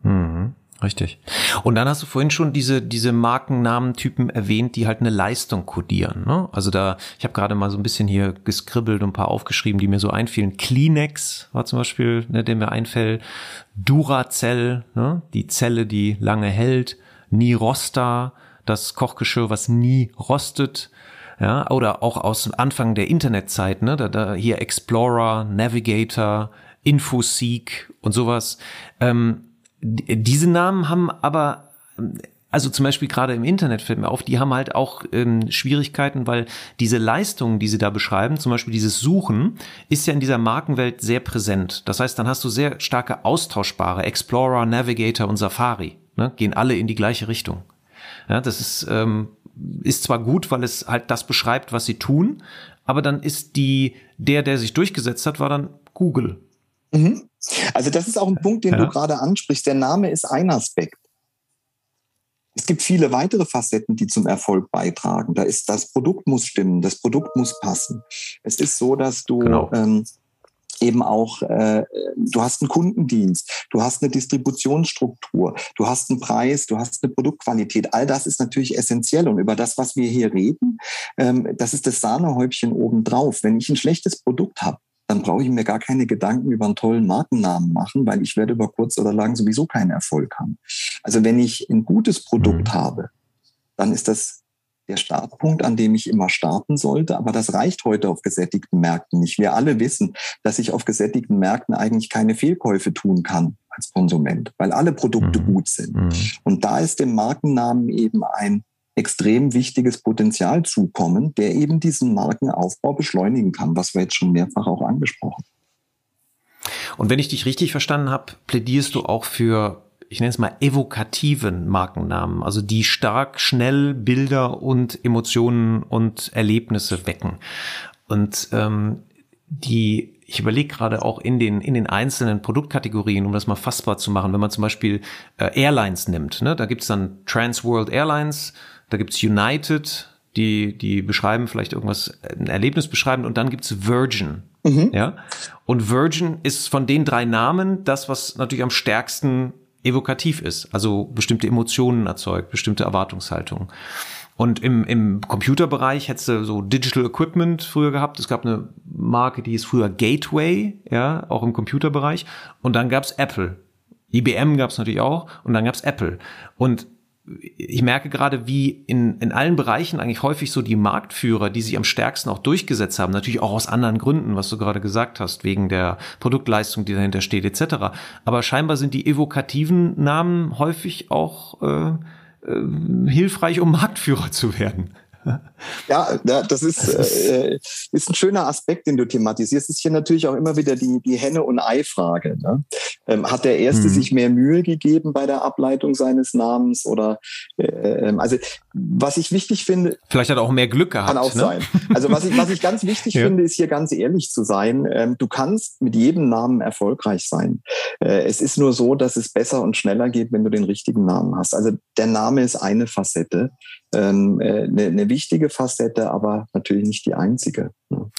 Mhm, richtig. Und dann hast du vorhin schon diese, diese Markennamentypen erwähnt, die halt eine Leistung kodieren. Ne? Also da, ich habe gerade mal so ein bisschen hier geskribbelt und ein paar aufgeschrieben, die mir so einfielen. Kleenex war zum Beispiel, ne, der mir einfällt. Duracell, ne? die Zelle, die lange hält. Nirosta, das Kochgeschirr, was nie rostet. Ja, oder auch aus Anfang der Internetzeit, ne, da, da hier Explorer, Navigator, Infoseek und sowas. Ähm, diese Namen haben aber, also zum Beispiel gerade im Internet fällt mir auf, die haben halt auch ähm, Schwierigkeiten, weil diese Leistungen, die sie da beschreiben, zum Beispiel dieses Suchen, ist ja in dieser Markenwelt sehr präsent. Das heißt, dann hast du sehr starke austauschbare Explorer, Navigator und Safari, ne, gehen alle in die gleiche Richtung. Ja, das ist, ähm, ist zwar gut, weil es halt das beschreibt, was sie tun, aber dann ist die, der, der sich durchgesetzt hat, war dann Google. Mhm. Also das ist auch ein Punkt, den Ja. du gerade ansprichst. Der Name ist ein Aspekt. Es gibt viele weitere Facetten, die zum Erfolg beitragen. Da ist das Produkt muss stimmen, das Produkt muss passen. Es ist so, dass du Genau. ähm, eben auch, äh, du hast einen Kundendienst, du hast eine Distributionsstruktur, du hast einen Preis, du hast eine Produktqualität. All das ist natürlich essentiell. Und über das, was wir hier reden, ähm, das ist das Sahnehäubchen obendrauf. Wenn ich ein schlechtes Produkt habe, dann brauche ich mir gar keine Gedanken über einen tollen Markennamen machen, weil ich werde über kurz oder lang sowieso keinen Erfolg haben. Also wenn ich ein gutes Produkt Mhm. habe, dann ist das der Startpunkt, an dem ich immer starten sollte. Aber das reicht heute auf gesättigten Märkten nicht. Wir alle wissen, dass ich auf gesättigten Märkten eigentlich keine Fehlkäufe tun kann als Konsument, weil alle Produkte Mhm. gut sind. Mhm. Und da ist dem Markennamen eben ein extrem wichtiges Potenzial zukommen, der eben diesen Markenaufbau beschleunigen kann, was wir jetzt schon mehrfach auch angesprochen Und wenn ich dich richtig verstanden habe, plädierst du auch für, ich nenne es mal, evokativen Markennamen, also die stark schnell Bilder und Emotionen und Erlebnisse wecken. Und ähm, die, ich überlege gerade auch in den, in den einzelnen Produktkategorien, um das mal fassbar zu machen, wenn man zum Beispiel äh, Airlines nimmt, ne, da gibt's dann Trans World Airlines, da gibt's United, die, die beschreiben vielleicht irgendwas, ein Erlebnis beschreiben und dann gibt's Virgin. Ja. Und Virgin ist von den drei Namen das, was natürlich am stärksten evokativ ist. Also bestimmte Emotionen erzeugt, bestimmte Erwartungshaltungen. Und im, im Computerbereich hättest du so Digital Equipment früher gehabt. Es gab eine Marke, die hieß früher Gateway, ja, auch im Computerbereich. Und dann gab's Apple. IBM gab's natürlich auch. Und dann gab's Apple. Und ich merke gerade, wie in, in allen Bereichen eigentlich häufig so die Marktführer, die sich am stärksten auch durchgesetzt haben, natürlich auch aus anderen Gründen, was du gerade gesagt hast, wegen der Produktleistung, die dahinter steht, etc. Aber scheinbar sind die evokativen Namen häufig auch äh, äh, hilfreich, um Marktführer zu werden. ja, das ist, äh, ist ein schöner Aspekt, den du thematisierst. Es ist hier natürlich auch immer wieder die, die Henne- und Ei-Frage. Ne? Ähm, hat der Erste mhm. sich mehr Mühe gegeben bei der Ableitung seines Namens? Oder äh, ähm, also was ich wichtig finde. Vielleicht hat er auch mehr Glück gehabt. Kann auch ne? sein. Also was ich, was ich ganz wichtig ja. finde, ist hier ganz ehrlich zu sein. Ähm, du kannst mit jedem Namen erfolgreich sein. Äh, es ist nur so, dass es besser und schneller geht, wenn du den richtigen Namen hast. Also der Name ist eine Facette ähm, äh, eine, eine wichtige Facette, aber natürlich nicht die einzige. Ne?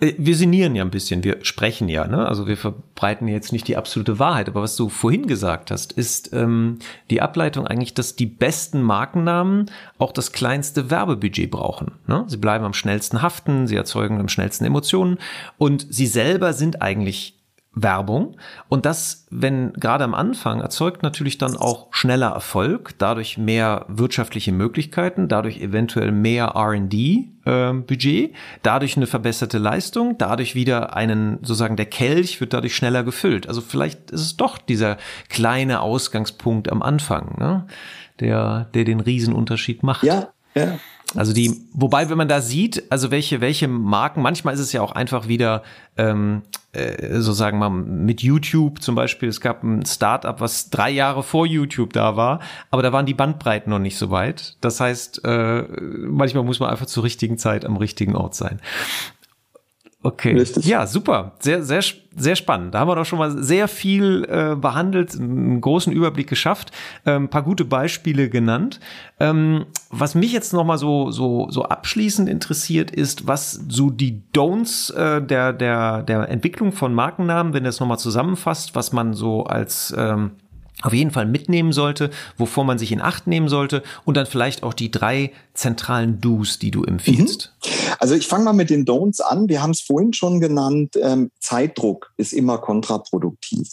Äh, wir sinnieren ja ein bisschen, wir sprechen ja, ne? Also wir verbreiten jetzt nicht die absolute Wahrheit, aber was du vorhin gesagt hast, ist ähm, die Ableitung eigentlich, dass die besten Markennamen auch das kleinste Werbebudget brauchen. Ne? Sie bleiben am schnellsten haften, sie erzeugen am schnellsten Emotionen und sie selber sind eigentlich Werbung. Und das, wenn gerade am Anfang, erzeugt natürlich dann auch schneller Erfolg, dadurch mehr wirtschaftliche Möglichkeiten, dadurch eventuell mehr RD-Budget, äh, dadurch eine verbesserte Leistung, dadurch wieder einen, sozusagen der Kelch wird dadurch schneller gefüllt. Also vielleicht ist es doch dieser kleine Ausgangspunkt am Anfang, ne? der, der den Riesenunterschied macht. Ja, ja. Also die, wobei, wenn man da sieht, also welche, welche Marken, manchmal ist es ja auch einfach wieder, ähm, äh, so sagen wir mal, mit YouTube zum Beispiel, es gab ein Startup, was drei Jahre vor YouTube da war, aber da waren die Bandbreiten noch nicht so weit. Das heißt, äh, manchmal muss man einfach zur richtigen Zeit am richtigen Ort sein. Okay. Richtig. Ja, super. Sehr, sehr, sehr spannend. Da haben wir doch schon mal sehr viel äh, behandelt, einen großen Überblick geschafft, äh, ein paar gute Beispiele genannt. Ähm, was mich jetzt noch mal so, so, so abschließend interessiert, ist, was so die Don'ts äh, der, der, der Entwicklung von Markennamen, wenn das noch mal zusammenfasst, was man so als ähm, auf jeden Fall mitnehmen sollte, wovor man sich in Acht nehmen sollte und dann vielleicht auch die drei zentralen Do's, die du empfiehlst. Mhm. Also ich fange mal mit den Don'ts an. Wir haben es vorhin schon genannt. Ähm, Zeitdruck ist immer kontraproduktiv.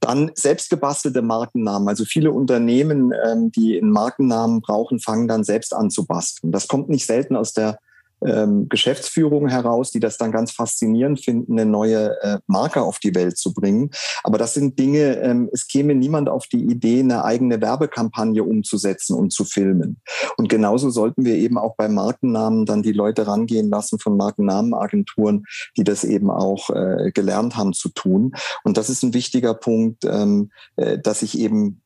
Dann selbstgebastelte Markennamen. Also viele Unternehmen, ähm, die einen Markennamen brauchen, fangen dann selbst an zu basteln. Das kommt nicht selten aus der ähm, Geschäftsführung heraus, die das dann ganz faszinierend finden, eine neue äh, Marke auf die Welt zu bringen. Aber das sind Dinge, ähm, es käme niemand auf die Idee, eine eigene Werbekampagne umzusetzen und zu filmen. Und genauso sollten wir eben auch bei Markennamen dann die Leute rangehen lassen von Markennamenagenturen, die das eben auch äh, gelernt haben zu tun. Und das ist ein wichtiger Punkt, ähm, äh, dass ich eben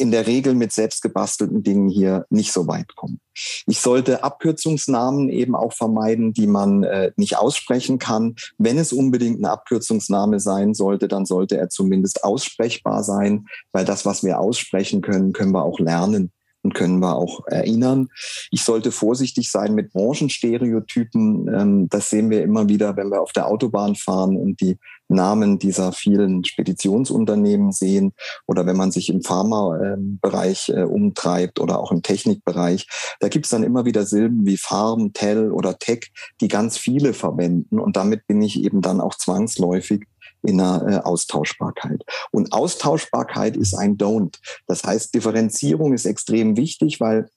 in der Regel mit selbstgebastelten Dingen hier nicht so weit kommen. Ich sollte Abkürzungsnamen eben auch vermeiden, die man äh, nicht aussprechen kann. Wenn es unbedingt ein Abkürzungsname sein sollte, dann sollte er zumindest aussprechbar sein, weil das, was wir aussprechen können, können wir auch lernen und können wir auch erinnern. Ich sollte vorsichtig sein mit Branchenstereotypen. Ähm, das sehen wir immer wieder, wenn wir auf der Autobahn fahren und die Namen dieser vielen Speditionsunternehmen sehen oder wenn man sich im Pharmabereich äh, umtreibt oder auch im Technikbereich. Da gibt es dann immer wieder Silben wie Farm, Tell oder Tech, die ganz viele verwenden und damit bin ich eben dann auch zwangsläufig in der äh, Austauschbarkeit. Und Austauschbarkeit ist ein Don't. Das heißt, Differenzierung ist extrem wichtig, weil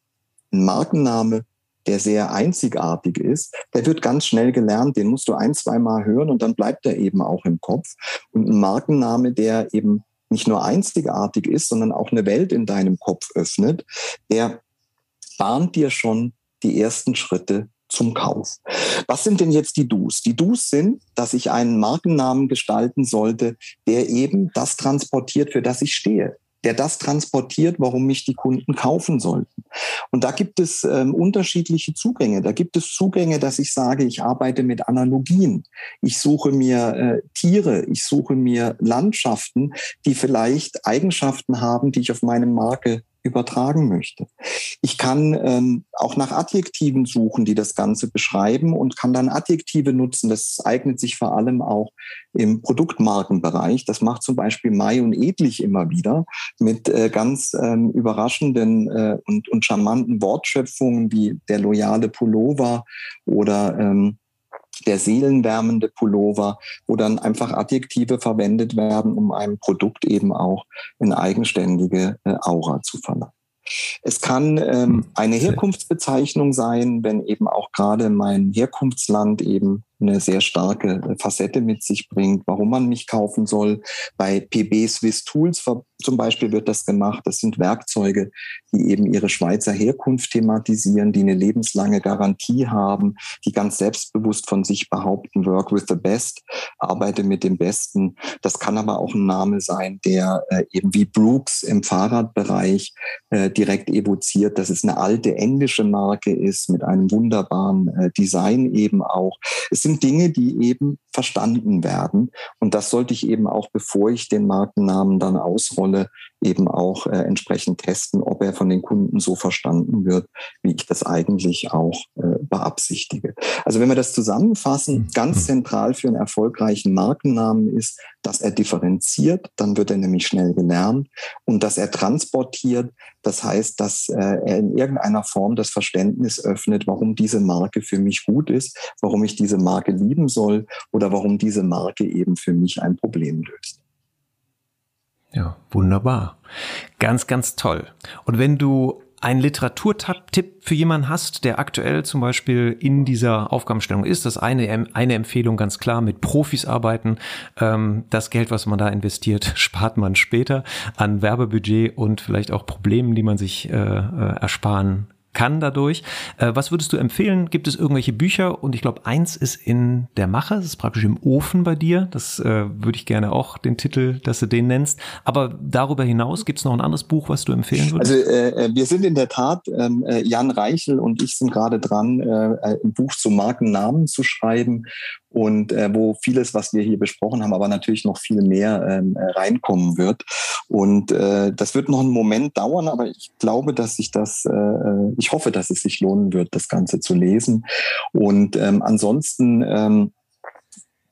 ein Markenname, der sehr einzigartig ist, der wird ganz schnell gelernt. Den musst du ein, zwei Mal hören und dann bleibt er eben auch im Kopf. Und ein Markenname, der eben nicht nur einzigartig ist, sondern auch eine Welt in deinem Kopf öffnet, der bahnt dir schon die ersten Schritte zum Kauf. Was sind denn jetzt die Do's? Die Do's sind, dass ich einen Markennamen gestalten sollte, der eben das transportiert, für das ich stehe der das transportiert, warum mich die Kunden kaufen sollten. Und da gibt es ähm, unterschiedliche Zugänge. Da gibt es Zugänge, dass ich sage, ich arbeite mit Analogien. Ich suche mir äh, Tiere, ich suche mir Landschaften, die vielleicht Eigenschaften haben, die ich auf meine Marke übertragen möchte. Ich kann ähm, auch nach Adjektiven suchen, die das Ganze beschreiben und kann dann Adjektive nutzen. Das eignet sich vor allem auch im Produktmarkenbereich. Das macht zum Beispiel Mai und Edlich immer wieder mit äh, ganz ähm, überraschenden äh, und, und charmanten Wortschöpfungen wie der loyale Pullover oder ähm, der seelenwärmende Pullover, wo dann einfach Adjektive verwendet werden, um einem Produkt eben auch eine eigenständige äh, Aura zu verleihen. Es kann ähm, hm, eine Herkunftsbezeichnung sein, wenn eben auch gerade mein Herkunftsland eben eine sehr starke Facette mit sich bringt, warum man mich kaufen soll. Bei PB Swiss Tools zum Beispiel wird das gemacht. Das sind Werkzeuge, die eben ihre Schweizer Herkunft thematisieren, die eine lebenslange Garantie haben, die ganz selbstbewusst von sich behaupten, work with the best, arbeite mit dem Besten. Das kann aber auch ein Name sein, der äh, eben wie Brooks im Fahrradbereich äh, direkt evoziert, dass es eine alte englische Marke ist mit einem wunderbaren äh, Design eben auch. Es sind Dinge, die eben verstanden werden. Und das sollte ich eben auch, bevor ich den Markennamen dann ausrolle, eben auch äh, entsprechend testen, ob er von den Kunden so verstanden wird, wie ich das eigentlich auch äh, beabsichtige. Also wenn wir das zusammenfassen, mhm. ganz mhm. zentral für einen erfolgreichen Markennamen ist, dass er differenziert, dann wird er nämlich schnell gelernt und dass er transportiert, das heißt, dass äh, er in irgendeiner Form das Verständnis öffnet, warum diese Marke für mich gut ist, warum ich diese Marke lieben soll oder warum diese Marke eben für mich ein Problem löst. Ja, wunderbar. Ganz, ganz toll. Und wenn du einen Literaturtipp für jemanden hast, der aktuell zum Beispiel in dieser Aufgabenstellung ist, das eine, eine Empfehlung ganz klar, mit Profis arbeiten. Ähm, das Geld, was man da investiert, spart man später an Werbebudget und vielleicht auch Problemen, die man sich äh, äh ersparen kann dadurch. Äh, was würdest du empfehlen? Gibt es irgendwelche Bücher? Und ich glaube, eins ist in der Mache, das ist praktisch im Ofen bei dir. Das äh, würde ich gerne auch den Titel, dass du den nennst. Aber darüber hinaus gibt es noch ein anderes Buch, was du empfehlen würdest? Also äh, äh wir sind in der Tat, ähm, äh, Jan Reichel und ich sind gerade dran, äh, ein Buch zu Markennamen zu schreiben und äh, wo vieles, was wir hier besprochen haben, aber natürlich noch viel mehr ähm, äh, reinkommen wird. Und äh, das wird noch einen Moment dauern, aber ich glaube, dass sich das, äh, äh, ich hoffe, dass es sich lohnen wird, das Ganze zu lesen. Und ähm, ansonsten ähm,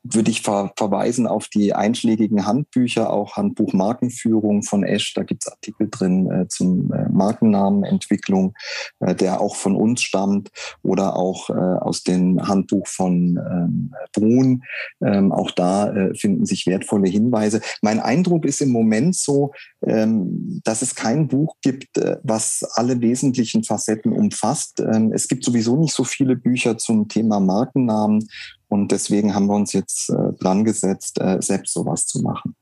würde ich ver verweisen auf die einschlägigen Handbücher, auch Handbuch Markenführung von Esch. Da gibt es Artikel drin äh, zum äh, Markennamenentwicklung, äh, der auch von uns stammt, oder auch äh, aus dem Handbuch von ähm, Brun. Ähm, auch da äh, finden sich wertvolle Hinweise. Mein Eindruck ist im Moment so, ähm, dass es kein Buch gibt, äh, was alle wesentlichen Facetten umfasst. Ähm, es gibt sowieso nicht so viele Bücher zum Thema Markennamen und deswegen haben wir uns jetzt äh, dran gesetzt, äh, selbst sowas zu machen.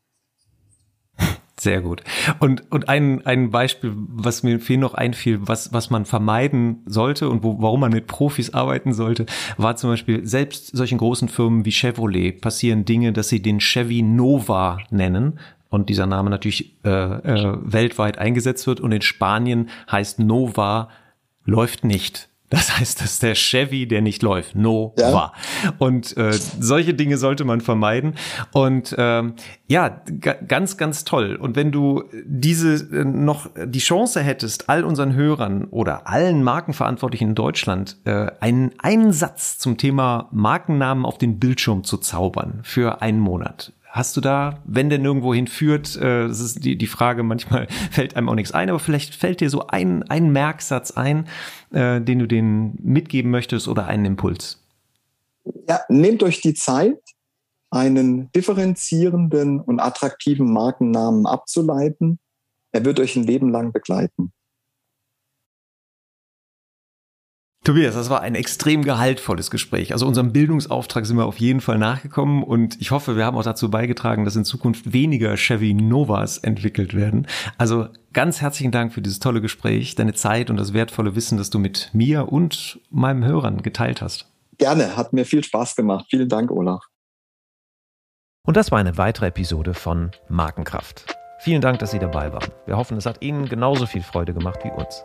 Sehr gut. Und, und ein, ein Beispiel, was mir viel noch einfiel, was, was man vermeiden sollte und wo, warum man mit Profis arbeiten sollte, war zum Beispiel, selbst solchen großen Firmen wie Chevrolet passieren Dinge, dass sie den Chevy Nova nennen, und dieser Name natürlich äh, äh, weltweit eingesetzt wird und in Spanien heißt Nova läuft nicht. Das heißt, das ist der Chevy, der nicht läuft. No ja. war. Und äh, solche Dinge sollte man vermeiden. Und ähm, ja, ganz, ganz toll. Und wenn du diese äh, noch die Chance hättest, all unseren Hörern oder allen Markenverantwortlichen in Deutschland äh, einen, einen Satz zum Thema Markennamen auf den Bildschirm zu zaubern für einen Monat, Hast du da, wenn denn irgendwo hinführt, äh, das ist die, die Frage, manchmal fällt einem auch nichts ein, aber vielleicht fällt dir so ein, ein Merksatz ein, äh, den du denen mitgeben möchtest oder einen Impuls? Ja, nehmt euch die Zeit, einen differenzierenden und attraktiven Markennamen abzuleiten. Er wird euch ein Leben lang begleiten. Tobias, das war ein extrem gehaltvolles Gespräch. Also unserem Bildungsauftrag sind wir auf jeden Fall nachgekommen und ich hoffe, wir haben auch dazu beigetragen, dass in Zukunft weniger Chevy Novas entwickelt werden. Also ganz herzlichen Dank für dieses tolle Gespräch, deine Zeit und das wertvolle Wissen, das du mit mir und meinem Hörern geteilt hast. Gerne, hat mir viel Spaß gemacht. Vielen Dank, Olaf. Und das war eine weitere Episode von Markenkraft. Vielen Dank, dass Sie dabei waren. Wir hoffen, es hat Ihnen genauso viel Freude gemacht wie uns.